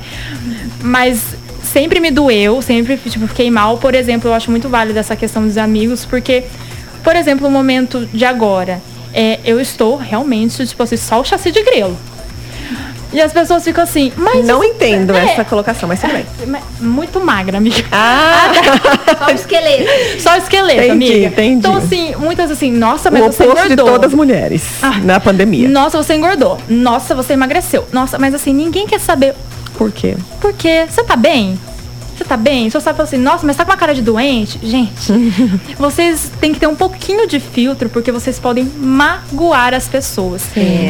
mas sempre me doeu, sempre tipo, fiquei mal. Por exemplo, eu acho muito válida essa questão dos amigos, porque, por exemplo, o momento de agora, é, eu estou realmente, tipo assim, só o chassi de grelo. E as pessoas ficam assim, mas. Não isso- entendo é, essa colocação, mas tudo bem. mas Muito magra, amiga. Ah, Só o esqueleto. Só o esqueleto, Entendi, amiga. entendi. Então, assim, muitas assim, nossa, mas o você oposto de engordou. todas as mulheres Ah. na pandemia. Nossa, você engordou. Nossa, você emagreceu. Nossa, mas assim, ninguém quer saber Por quê? por quê. Você tá bem? Você tá bem? Você sabe assim, nossa, mas tá com uma cara de doente? Gente, vocês têm que ter um pouquinho de filtro, porque vocês podem magoar as pessoas.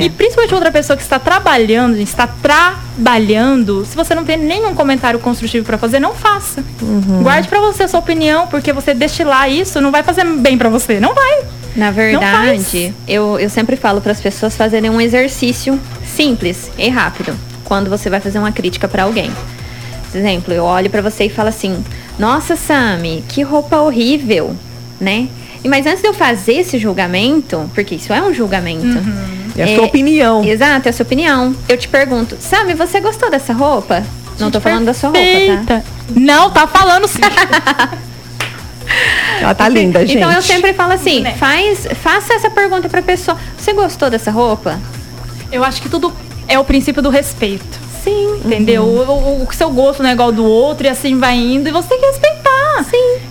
E principalmente outra pessoa que está trabalhando, gente, está trabalhando, se você não tem nenhum comentário construtivo pra fazer, não faça. Guarde pra você a sua opinião, porque você destilar isso não vai fazer bem pra você. Não vai. Na verdade, eu, eu sempre falo para as pessoas fazerem um exercício simples e rápido quando você vai fazer uma crítica para alguém. Por exemplo, eu olho para você e falo assim: "Nossa, Sami, que roupa horrível", né? E mas antes de eu fazer esse julgamento, porque isso é um julgamento. É a sua opinião. Exato, é a sua opinião. Eu te pergunto: "Sami, você gostou dessa roupa?" Não tô falando da sua roupa, tá? Perfeita. Não, tá falando sim. Ela tá linda, gente. Então eu sempre falo assim, Né? faz, faça essa pergunta pra pessoa. Você gostou dessa roupa? Eu acho que tudo é o princípio do respeito. Sim. Entendeu? O, o- o seu gosto não é igual ao do outro e assim vai indo. E você tem que respeitar.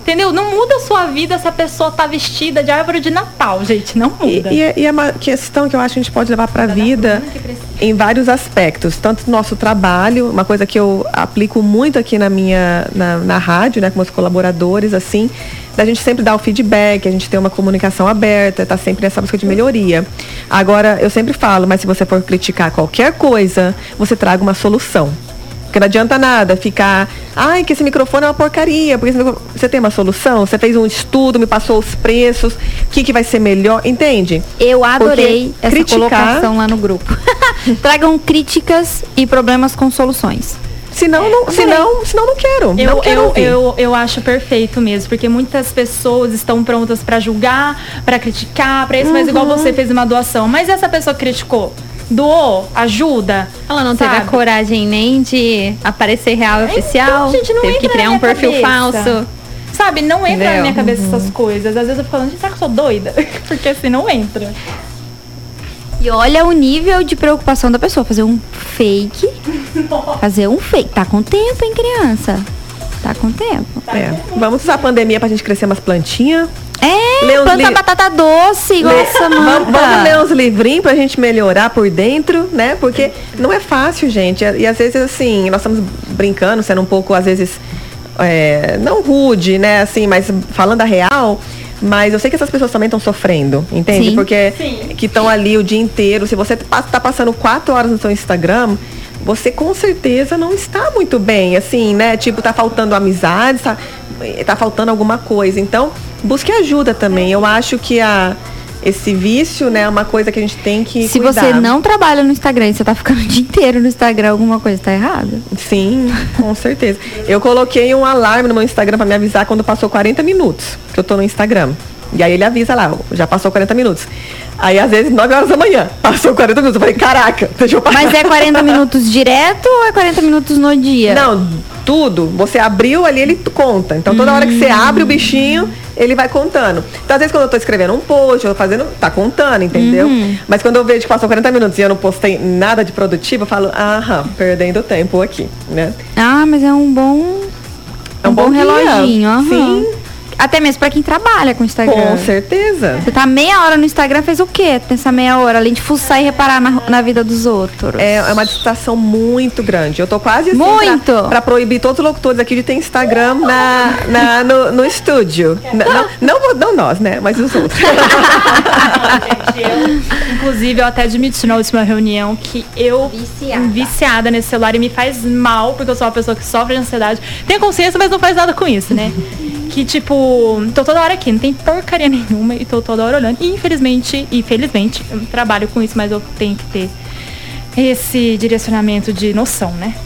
Entendeu? Não muda a sua vida se a pessoa tá vestida de árvore de Natal, gente. Não E, muda. e é, e é uma questão que eu acho que a gente pode levar para a vida em vários aspectos. Tanto no nosso trabalho, uma coisa que eu aplico muito aqui na minha na, na rádio, né, com meus colaboradores, assim, da gente sempre dar o feedback, a gente ter uma comunicação aberta, tá sempre nessa busca de melhoria. Agora, eu sempre falo, mas se você for criticar qualquer coisa, você traga uma solução. Porque não adianta nada ficar, ai, que esse microfone é uma porcaria. Porque você tem uma solução, você fez um estudo, me passou os preços, o que, que vai ser melhor, entende? Eu adorei Porque essa criticar- colocação lá no grupo. Tragam críticas e problemas com soluções. Senão, não, senão, senão não quero. Eu, não quero eu, eu, eu acho perfeito mesmo, porque muitas pessoas estão prontas pra julgar, pra criticar, pra isso, mas igual Uhum. você fez uma doação. Mas essa pessoa criticou, doou, ajuda. Ela não teve a sabe? coragem nem de aparecer real e oficial. Então, gente, não teve entra que criar na um perfil cabeça. falso. Sabe, não entra na Entendeu? minha cabeça essas coisas. Às vezes eu fico falando, gente, será que eu sou doida? Porque assim não entra. E olha o nível de preocupação da pessoa. Fazer um fake. Fazer um fake. Tá com tempo, hein, criança? Tá com tempo. É. Vamos usar a pandemia pra gente crescer umas plantinhas. É, planta li- batata doce, igual Samanta. vamos, vamos ler uns livrinhos pra gente melhorar por dentro, né? Porque não é fácil, gente. E às vezes, assim, nós estamos brincando, sendo um pouco, às vezes, é, não rude, né? Assim, mas falando a real. Mas eu sei que essas pessoas também estão sofrendo, entende? Sim. Porque que estão ali o dia inteiro. Se você está passando quatro horas no seu Instagram, você com certeza não está muito bem, assim, né? Tipo, tá faltando amizade, tá, tá faltando alguma coisa. Então, busque ajuda também. Eu acho que a, esse vício, né, é uma coisa que a gente tem que Se cuidar. você não trabalha no Instagram e você tá ficando o dia inteiro no Instagram, alguma coisa tá errada. Sim, com certeza. Eu coloquei um alarme no meu Instagram pra me avisar quando passou 40 minutos que eu tô no Instagram. E aí ele avisa lá, já passou 40 minutos. Aí às vezes 9 horas da manhã, passou 40 minutos. Eu falei, caraca, deixa eu parar. Mas é 40 minutos direto ou é 40 minutos no dia? Não, tudo. Você abriu ali, ele conta. Então toda hora que você abre o bichinho, ele vai contando. Então, às vezes, quando eu tô escrevendo um post, eu tô fazendo, tá contando, entendeu? Mas quando eu vejo que passou 40 minutos e eu não postei nada de produtivo, eu falo, aham, perdendo tempo aqui, né? Ah, mas é um bom. É um um bom, bom reloginho. aham. Sim. Até mesmo pra quem trabalha com o Instagram. Com certeza. Você tá meia hora no Instagram, fez o quê nessa meia hora? Além de fuçar e reparar na, na vida dos outros. É, é uma distração muito grande. Eu tô quase assim Muito. Pra, pra proibir todos os locutores aqui de ter Instagram na, na- no, no estúdio. Não, não, não nós, né? Mas os outros. Inclusive, eu até admiti na última reunião que eu Viciada. viciada nesse celular e me faz mal, porque eu sou uma pessoa que sofre de ansiedade. Tenho consciência, mas não faz nada com isso, né? Que, tipo, tô toda hora aqui, não tem porcaria nenhuma e tô toda hora olhando. E infelizmente, e felizmente, eu trabalho com isso, mas eu tenho que ter esse direcionamento de noção, né?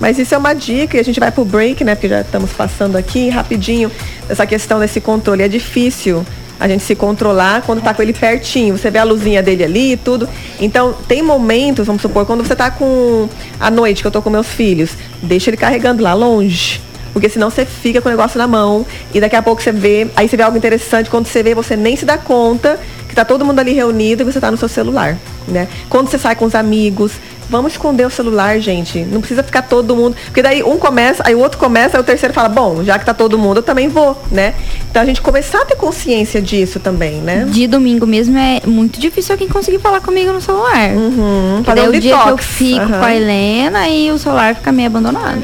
Mas isso é uma dica e a gente vai pro break, né? Porque já estamos passando aqui rapidinho. Essa questão desse controle é difícil a gente se controlar quando tá com ele pertinho. Você vê a luzinha dele ali e tudo. Então, tem momentos, vamos supor, quando você tá com à noite que eu tô com meus filhos, deixa ele carregando lá longe. Porque senão você fica com o negócio na mão e daqui a pouco você vê, aí você vê algo interessante, quando você vê, você nem se dá conta que tá todo mundo ali reunido e você tá no seu celular, né? Quando você sai com os amigos, vamos esconder o celular, gente. Não precisa ficar todo mundo, porque daí um começa, aí o outro começa, aí o terceiro fala, bom, já que tá todo mundo, eu também vou, né? Então a gente começar a ter consciência disso também, né? De domingo mesmo é muito difícil alguém conseguir falar comigo no celular. Uhum, fazer daí um o dia que eu detox. fico Aham. com a Helena e o celular fica meio abandonado.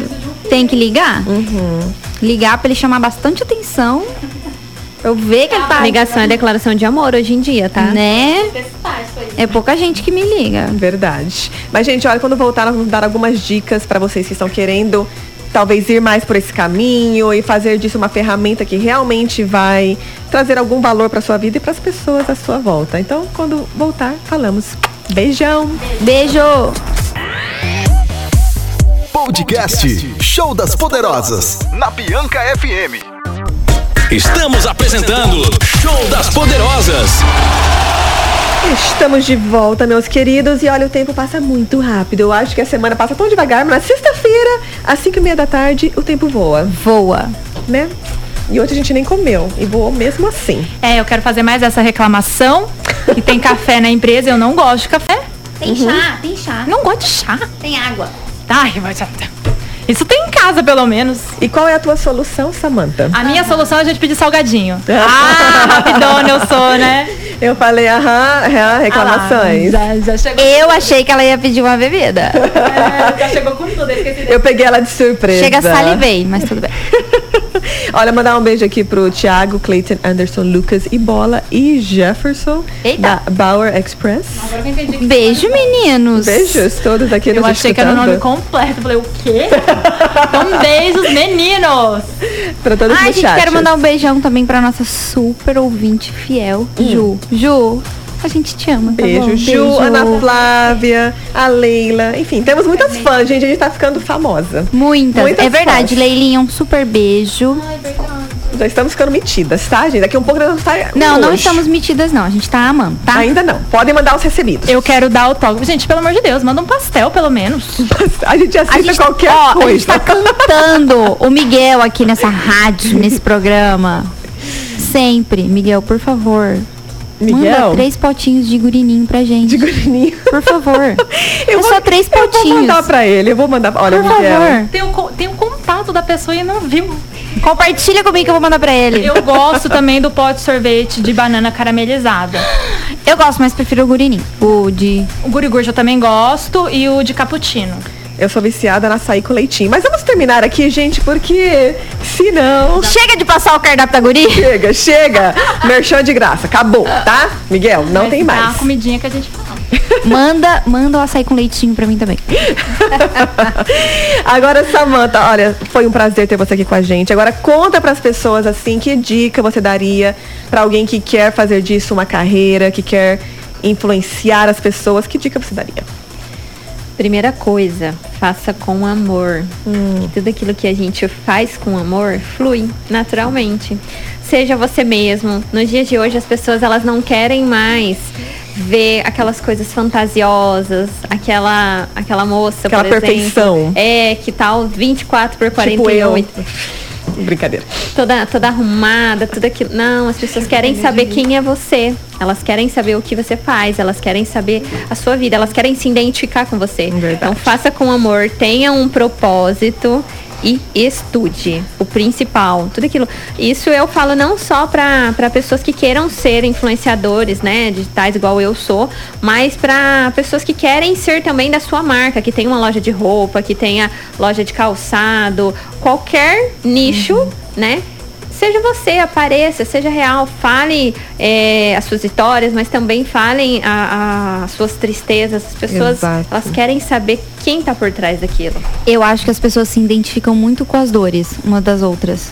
Tem que ligar. Uhum. Ligar pra ele chamar bastante atenção. Eu ver que ele tá. Ligação é declaração de amor hoje em dia, tá? Né? É pouca gente que me liga. Verdade. Mas, gente, olha, quando voltar, nós vamos dar algumas dicas para vocês que estão querendo talvez ir mais por esse caminho e fazer disso uma ferramenta que realmente vai trazer algum valor para sua vida e para as pessoas à sua volta. Então, quando voltar, falamos. Beijão! Beijo! Podcast Show das Poderosas na Bianca FM. Estamos apresentando Show das Poderosas. Estamos de volta, meus queridos, e olha, o tempo passa muito rápido. Eu acho que a semana passa tão devagar, mas na sexta-feira, às 5 e meia da tarde, o tempo voa, Voa. né? E hoje a gente nem comeu, e voou mesmo assim. É, eu quero fazer mais essa reclamação. Que tem café na empresa, eu não gosto de café. Tem chá, tem chá. Não gosto de chá. Tem água. Ai, mas isso tem em casa, pelo menos. E qual é a tua solução, Samantha? A minha solução é a gente pedir salgadinho. Ah, rapidona eu sou, né? Eu falei, aham, aham, reclamações. Ah, já, já chegou. Eu achei que ela ia pedir uma bebida. É, já chegou com tudo, eu esqueci Eu peguei ela de surpresa. Chega, salivei, mas tudo bem. Olha, mandar um beijo aqui pro Thiago, Clayton, Anderson, Lucas e Bola e Jefferson Eita. da Bauer Express. Agora que eu entendi que Beijo, meninos. Beijos todos aqui Eu nos achei que era o nome escutando. completo. Eu falei, o quê? Então, beijos, meninos! Pra todos Ai, no gente, quero mandar um beijão também pra nossa super ouvinte fiel, Ju. Ju, a gente te ama. tá Beijo, bom? Ju, Ana Flávia, a Leila. Enfim, temos muitas fãs, gente. A gente tá ficando famosa. Muitas. Muitas é verdade, fãs. Leilinha, um super beijo. Já estamos ficando metidas, tá, gente? Daqui a um pouco nós vamos estar. Não, não longe. estamos metidas, não. A gente tá amando, tá? Ainda não. Podem mandar os recebidos. Eu quero dar autógrafo. Gente, pelo amor de Deus, manda um pastel, pelo menos. A gente aceita A gente, qualquer ó, a coisa. gente tá cantando o Miguel aqui nessa rádio, nesse programa. Sempre. Miguel, por favor. Miguel? Manda três potinhos de gurininho pra gente. De gurininho. Por favor. Eu é vou- só três Eu vou potinhos. mandar pra ele. Eu vou mandar. Olha, Por Miguel. favor. Tem o, tem o contato da pessoa e não viu. Compartilha comigo que eu vou mandar pra ele. Eu, Eu gosto também do pote de sorvete de banana caramelizada. gosto, mas prefiro o gurininho. O de. O gurigurjo eu também gosto e o de cappuccino. Eu sou viciada na açaí com leitinho. Mas vamos terminar aqui, gente, porque senão. Chega de passar o cardápio da guri. Chega, chega. Merchan de graça. Acabou, tá? Miguel, não Mas tem mais. a comidinha que a gente fala. Manda, manda o açaí com leitinho pra mim também. Agora, Samanta, olha, foi um prazer ter você aqui com a gente. Agora conta pras pessoas assim, que dica você daria pra alguém que quer fazer disso uma carreira, que quer influenciar as pessoas, que dica você daria? Primeira coisa, faça com amor. Que tudo aquilo que a gente faz com amor flui naturalmente. Seja você mesmo. Nos dias de hoje as pessoas elas não querem mais ver aquelas coisas fantasiosas, aquela aquela moça, Aquela por exemplo, perfeição. É, que tal 24 por Tipo eu. 48 Brincadeira. toda, toda arrumada, tudo aquilo. Não, as pessoas querem saber quem é você. Elas querem saber o que você faz, elas querem saber a sua vida, elas querem se identificar com você. Verdade. Então faça com amor, tenha um propósito e estude. O principal, tudo aquilo. Isso eu falo não só para pessoas que queiram ser influenciadores, né, digitais igual eu sou, mas para pessoas que querem ser também da sua marca, que tem uma loja de roupa, que tenha loja de calçado, qualquer nicho, né? Seja você, apareça, seja real, fale é, as suas histórias, mas também falem a- a- as suas tristezas. As pessoas, Exato. elas querem saber quem tá por trás daquilo. Eu acho que as pessoas se identificam muito com as dores uma das outras.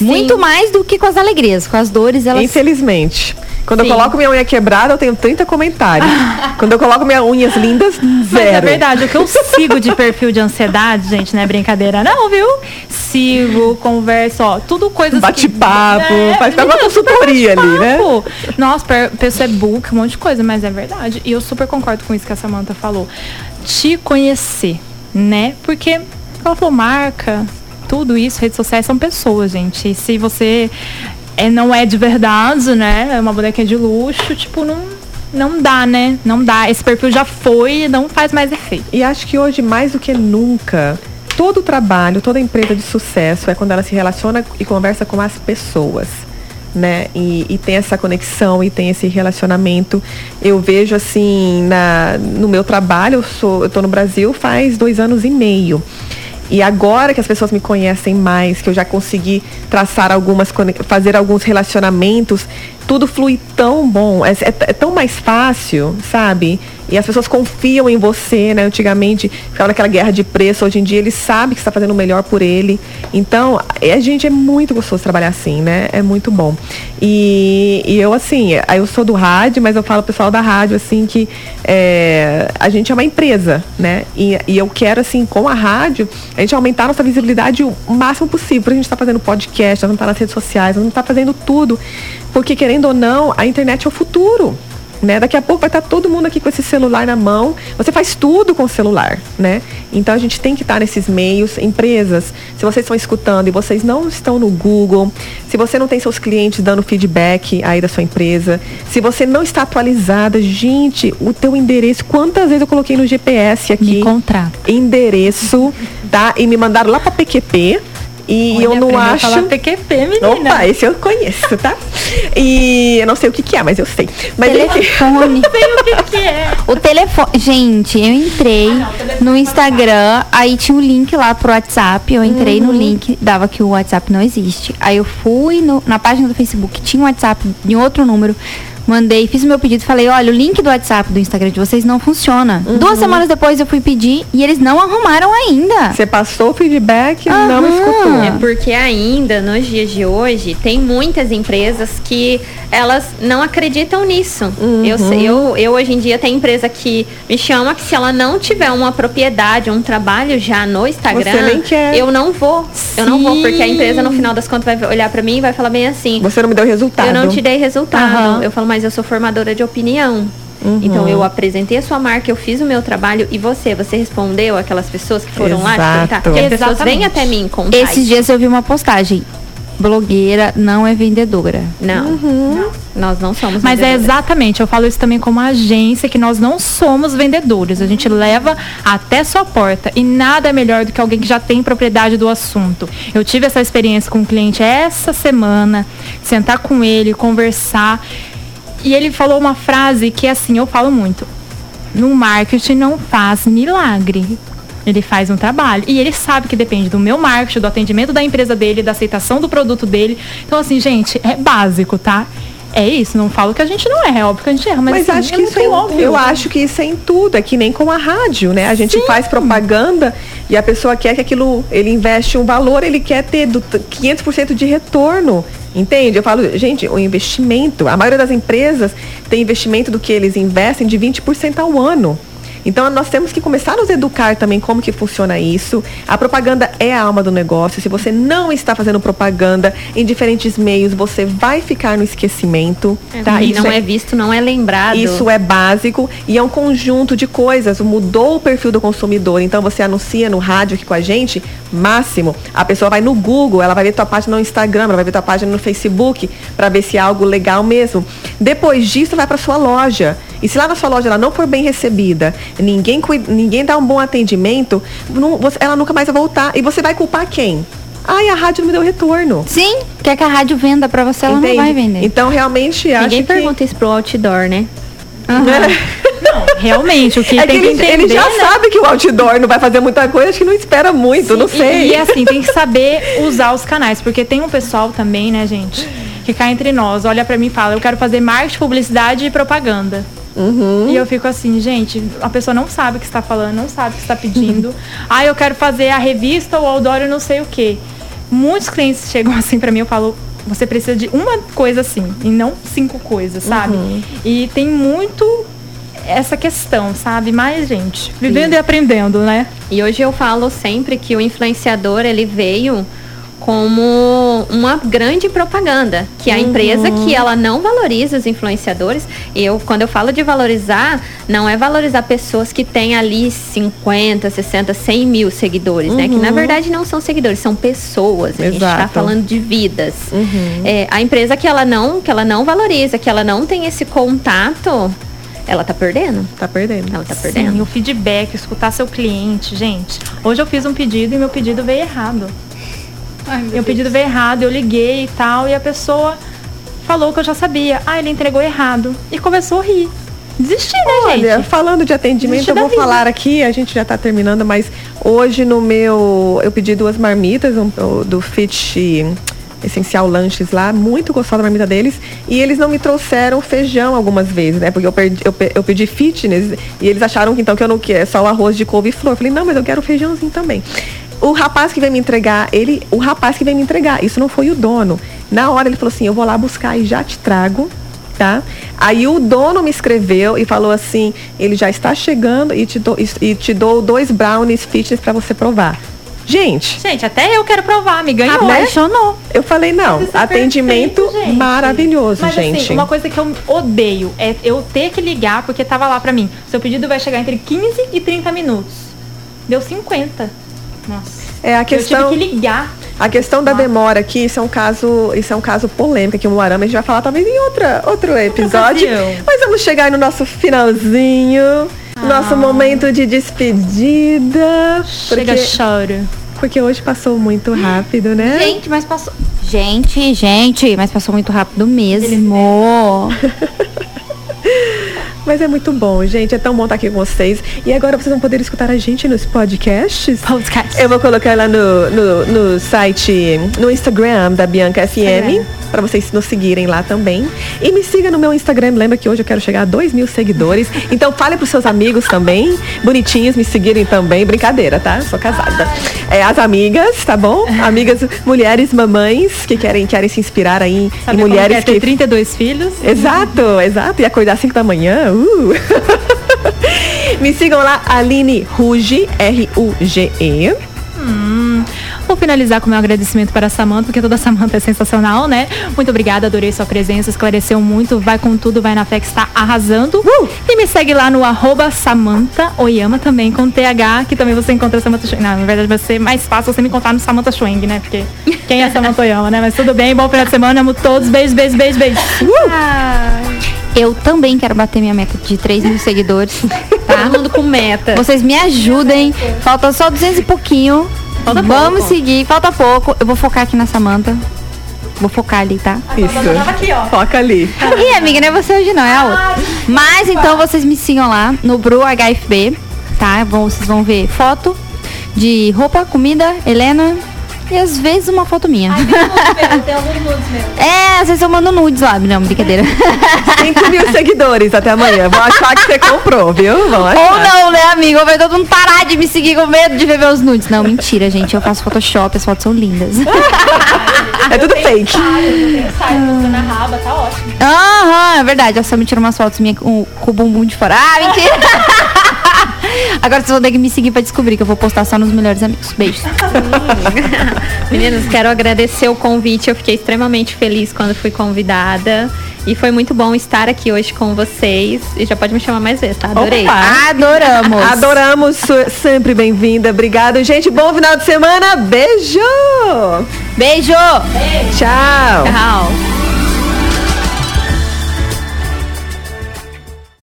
Muito mais do que com as alegrias. Com as dores, elas. Infelizmente. Quando Sim. eu coloco minha unha quebrada, eu tenho 30 comentários. Quando eu coloco minhas unhas lindas, Mas é zero. verdade, o que eu sigo de perfil de ansiedade, gente, não é brincadeira não, viu? Sigo, converso, ó, tudo coisas que- Bate-papo, faz até uma menina, super consultoria ali, né? Nossa, pessoa é book, um monte de coisa, mas é verdade. E eu super concordo com isso que a Samantha falou. Te conhecer, né? Porque ela falou marca, tudo isso, redes sociais são pessoas, gente. E se você é, não é de verdade, né? É uma bonequinha de luxo, tipo, não, não dá, né? Não dá. Esse perfil já foi não faz mais efeito. E acho que hoje, mais do que nunca, todo trabalho, toda empresa de sucesso é quando ela se relaciona e conversa com as pessoas. Né? E, e tem essa conexão e tem esse relacionamento. Eu vejo assim, na, no meu trabalho, eu tô no Brasil faz dois anos e meio. E agora que as pessoas me conhecem mais, que eu já consegui traçar algumas, fazer alguns relacionamentos, tudo flui tão bom, é, é- é tão mais fácil, sabe? E as pessoas confiam em você, né? Antigamente ficava naquela guerra de preço, hoje em dia ele sabe que está fazendo o melhor por ele. Então, a gente é muito gostoso trabalhar assim, né? É muito bom. E, e eu, assim, eu sou do rádio, mas eu falo pro pessoal da rádio, assim, que é, a gente é uma empresa, né? E, e eu quero, assim, com a rádio, a gente aumentar a nossa visibilidade o máximo possível. A gente está fazendo podcast, nós vamos estar nas redes sociais, nós vamos estar fazendo tudo. Porque, querendo ou não, a internet é o futuro. Né? Daqui a pouco vai estar todo mundo aqui com esse celular na mão. Você faz tudo com o celular, né? Então a gente tem que estar nesses meios. Empresas, se vocês estão escutando e vocês não estão no Google, se você não tem seus clientes dando feedback aí da sua empresa, se você não está atualizada, gente, o teu endereço, quantas vezes eu coloquei no GPS aqui? Me contrata. Endereço, tá? E me mandaram lá para PQP. E Olha, eu não acho. falar PQP, menina. Opa, esse eu conheço, tá? E eu não sei o que, que é, mas eu sei. Mas enfim. Telefone. sei o que, que é. O telefone. Gente, eu entrei no Instagram, aí tinha um link lá pro WhatsApp. Eu entrei no link, dava que o WhatsApp não existe. Aí eu fui no- na página do Facebook, tinha um WhatsApp de outro número. Mandei, fiz o meu pedido, falei, olha, o link do WhatsApp do Instagram de vocês não funciona. Uhum. Duas semanas depois eu fui pedir e eles não arrumaram ainda. Você passou o feedback, não Aham. escutou. É porque ainda nos dias de hoje tem muitas empresas que elas não acreditam nisso. Eu, sei- eu, eu hoje em dia tem empresa que me chama que se ela não tiver uma propriedade, um trabalho já no Instagram, Você nem quer. eu não vou. Eu não vou porque a Sim. empresa no final das contas vai olhar pra mim e vai falar bem assim: Você não me deu resultado. eu não te dei resultado. Eu falo, mas eu sou formadora de opinião. Então eu apresentei a sua marca, eu fiz o meu trabalho e você, você respondeu aquelas pessoas que foram lá te Exato. perguntar? As pessoas Exatamente. vêm até mim contar. Esses dias eu vi uma postagem. Blogueira não é vendedora. Não, não. Nós não somos Mas é exatamente, eu falo isso também como agência, que nós não somos vendedores. A gente leva até sua porta. E nada é melhor do que alguém que já tem propriedade do assunto. Eu tive essa experiência com um cliente essa semana, sentar com ele, conversar. E ele falou uma frase que assim, eu falo muito. No marketing não faz milagre. Ele faz um trabalho. E ele sabe que depende do meu marketing, do atendimento da empresa dele, da aceitação do produto dele. Então, assim, gente, é básico, tá? É isso, não falo que a gente não erra, é óbvio que a gente erra, mas, Mas assim, acho que isso é, óbvio. eu acho que isso é em tudo, é que nem com a rádio, né? A gente faz propaganda e a pessoa quer que aquilo, ele investe um valor, ele quer ter do, 500% de retorno. Entende? Eu falo, gente, o investimento, a maioria das empresas tem investimento do que eles investem de 20% ao ano. Então nós temos que começar a nos educar também como que funciona isso. A propaganda é a alma do negócio. Se você não está fazendo propaganda em diferentes meios, você vai ficar no esquecimento. tá? E Isso não é... visto, não é lembrado. isso é básico e é um conjunto de coisas. Mudou o perfil do consumidor. Então você anuncia no rádio aqui com a gente, máximo. A pessoa vai no Google, ela vai ver tua página no Instagram, ela vai ver tua página no Facebook para ver se é algo legal mesmo. Depois disso, vai para sua loja. E se lá na sua loja ela não for bem recebida, ninguém, ninguém dá um bom atendimento, não- você- ela nunca mais vai voltar. E você vai culpar quem? Ai, a rádio não me deu retorno. Sim, quer que a rádio venda pra você, ela Entende? não vai vender. Então, realmente, acho Ninguém que... pergunta isso pro outdoor, né? Realmente, o que É tem que ele, entender, ele já né? sabe que o outdoor não vai fazer muita coisa, acho que não espera muito, não E- sei. E, assim, tem que saber usar os canais, porque tem um pessoal também, né, gente, que cai entre nós, olha pra mim e fala, eu quero fazer marketing, publicidade e propaganda. Uhum. E eu fico assim, gente, a pessoa não sabe o que está falando, não sabe o que está pedindo. ah, eu quero fazer a revista ou outdoor, eu não sei o quê. Muitos clientes chegam assim pra mim, eu falo, você precisa de uma coisa assim, e não cinco coisas, sabe? Uhum. E tem muito essa questão, sabe? Mas, gente, vivendo e aprendendo, né? E hoje eu falo sempre que o influenciador ele veio como uma grande propaganda, que a empresa que ela não valoriza os influenciadores, e eu quando eu falo de valorizar, não é valorizar pessoas que têm ali 50, 60, 100 mil seguidores, né? Que na verdade não são seguidores, são pessoas. A gente está Exato. falando de vidas. É, a empresa que ela não, que ela não valoriza, que ela não tem esse contato, ela tá perdendo. Tá perdendo. Ela tá perdendo. Sim, o feedback, escutar seu cliente, gente. Hoje eu fiz um pedido e meu pedido veio errado. Meu pedido veio errado, eu liguei e tal, e a pessoa falou que eu já sabia. Ah, ele entregou errado. E começou a rir. Desistir, né, Olha, gente? falando de atendimento, Desistir eu vou vida. falar aqui, a gente já tá terminando, mas hoje no meu. Eu pedi duas marmitas um, do Fit Essencial Lanches lá, muito gostosa a marmita deles. E eles não me trouxeram feijão algumas vezes, né? Porque eu, perdi- eu, eu pedi fitness e eles acharam que então que eu não quero só o arroz de couve-flor. Eu falei, não, mas eu quero feijãozinho também. O rapaz que veio me entregar, ele, o rapaz que veio me entregar, isso não foi o dono. Na hora ele falou assim, eu vou lá buscar e já te trago tá? Aí o dono me escreveu e falou assim, ele já está chegando e te dou, e, e te dou dois brownies fitness para você provar. Gente, Gente, até eu quero provar, me ganhou, né? Apaixonou. eu falei não, é atendimento perfeito, gente. maravilhoso, Mas, gente. Assim, uma coisa que eu odeio é eu ter que ligar porque tava lá pra mim. Seu pedido vai chegar entre 15 e 30 minutos. Deu 50. Nossa. É a questão, Eu tive que ligar. a questão da demora aqui, isso é um caso, isso é um caso polêmico aqui no Arama, a gente vai falar talvez em outra, outro episódio. Mas vamos chegar aí no nosso finalzinho, nosso momento de despedida, Chega, porque, choro. porque hoje passou muito rápido, né? Gente, mas passou. Gente, gente, mas passou muito rápido mesmo. Mas é muito bom, gente. É tão bom estar aqui com vocês. E agora vocês vão poder escutar a gente nos podcasts. Podcast. Eu vou colocar lá no, no, no site, no Instagram da Bianca FM. para vocês nos seguirem lá também. E me siga no meu Instagram, lembra que hoje eu quero chegar a 2 mil seguidores. Então fale pros seus amigos também, bonitinhos, me seguirem também. Brincadeira, tá? Sou casada. É, as amigas, tá bom? Amigas, mulheres, mamães que querem, querem se inspirar aí em Sabe como mulheres que é ter 32 filhos? Exato, exato. E acordar às 5 da manhã. Uh. Me sigam lá, Aline Ruge, R-U-G-E. Vou finalizar com meu agradecimento para a Samanta, porque toda a Samanta é sensacional, né? Muito obrigada, adorei sua presença, esclareceu muito, vai com tudo, vai na fé que está arrasando. E me segue lá no arroba Samanta Oyama também com TH, que também você encontra Samanta Schweng. Não, na verdade vai ser mais fácil você me encontrar no Samanta Schweng, né? Porque quem é Samanta Oyama, né? Mas tudo bem, bom final de semana, amo todos, beijo, beijo, beijo, beijo. Eu também quero bater minha meta de 3 mil seguidores. Tá todo mundo com meta. Vocês me ajudem. Falta só 200 e pouquinho. Falta Vamos pouco. seguir. Falta pouco. Eu vou focar aqui na Samanta. Vou focar ali, tá? Isso. Foca ali. Ih, amiga, não é você hoje não, é a outra. Mas então vocês me sigam lá no Bru HFB, tá? Vocês vão ver foto de roupa, comida, Helena e às vezes uma foto minha. Tem alguns nudes mesmo. É, às vezes eu mando nudes lá. Não, brincadeira. 5 mil seguidores até amanhã. Vou achar que você comprou, viu? Vão achar. Ou não, né, amigo? Vai todo mundo parar de me seguir com medo de ver meus nudes. Não, mentira, gente. Eu faço Photoshop, as fotos são lindas. É tudo fake. Sai mostrando a raba, tá ótimo. Aham, é verdade. Eu só me tiro umas fotos minhas com, com o bumbum de fora. Ah, mentira! Agora vocês vão ter que me seguir pra descobrir que eu vou postar só nos melhores amigos. Beijos. Meninas, quero agradecer o convite. Eu fiquei extremamente feliz quando fui convidada. E foi muito bom estar aqui hoje com vocês. E já pode me chamar mais vezes, tá? Adorei. Opa. Adoramos. Adoramos, sempre bem-vinda. Obrigada, gente. Bom final de semana. Beijo. Beijo! Tchau. Tchau.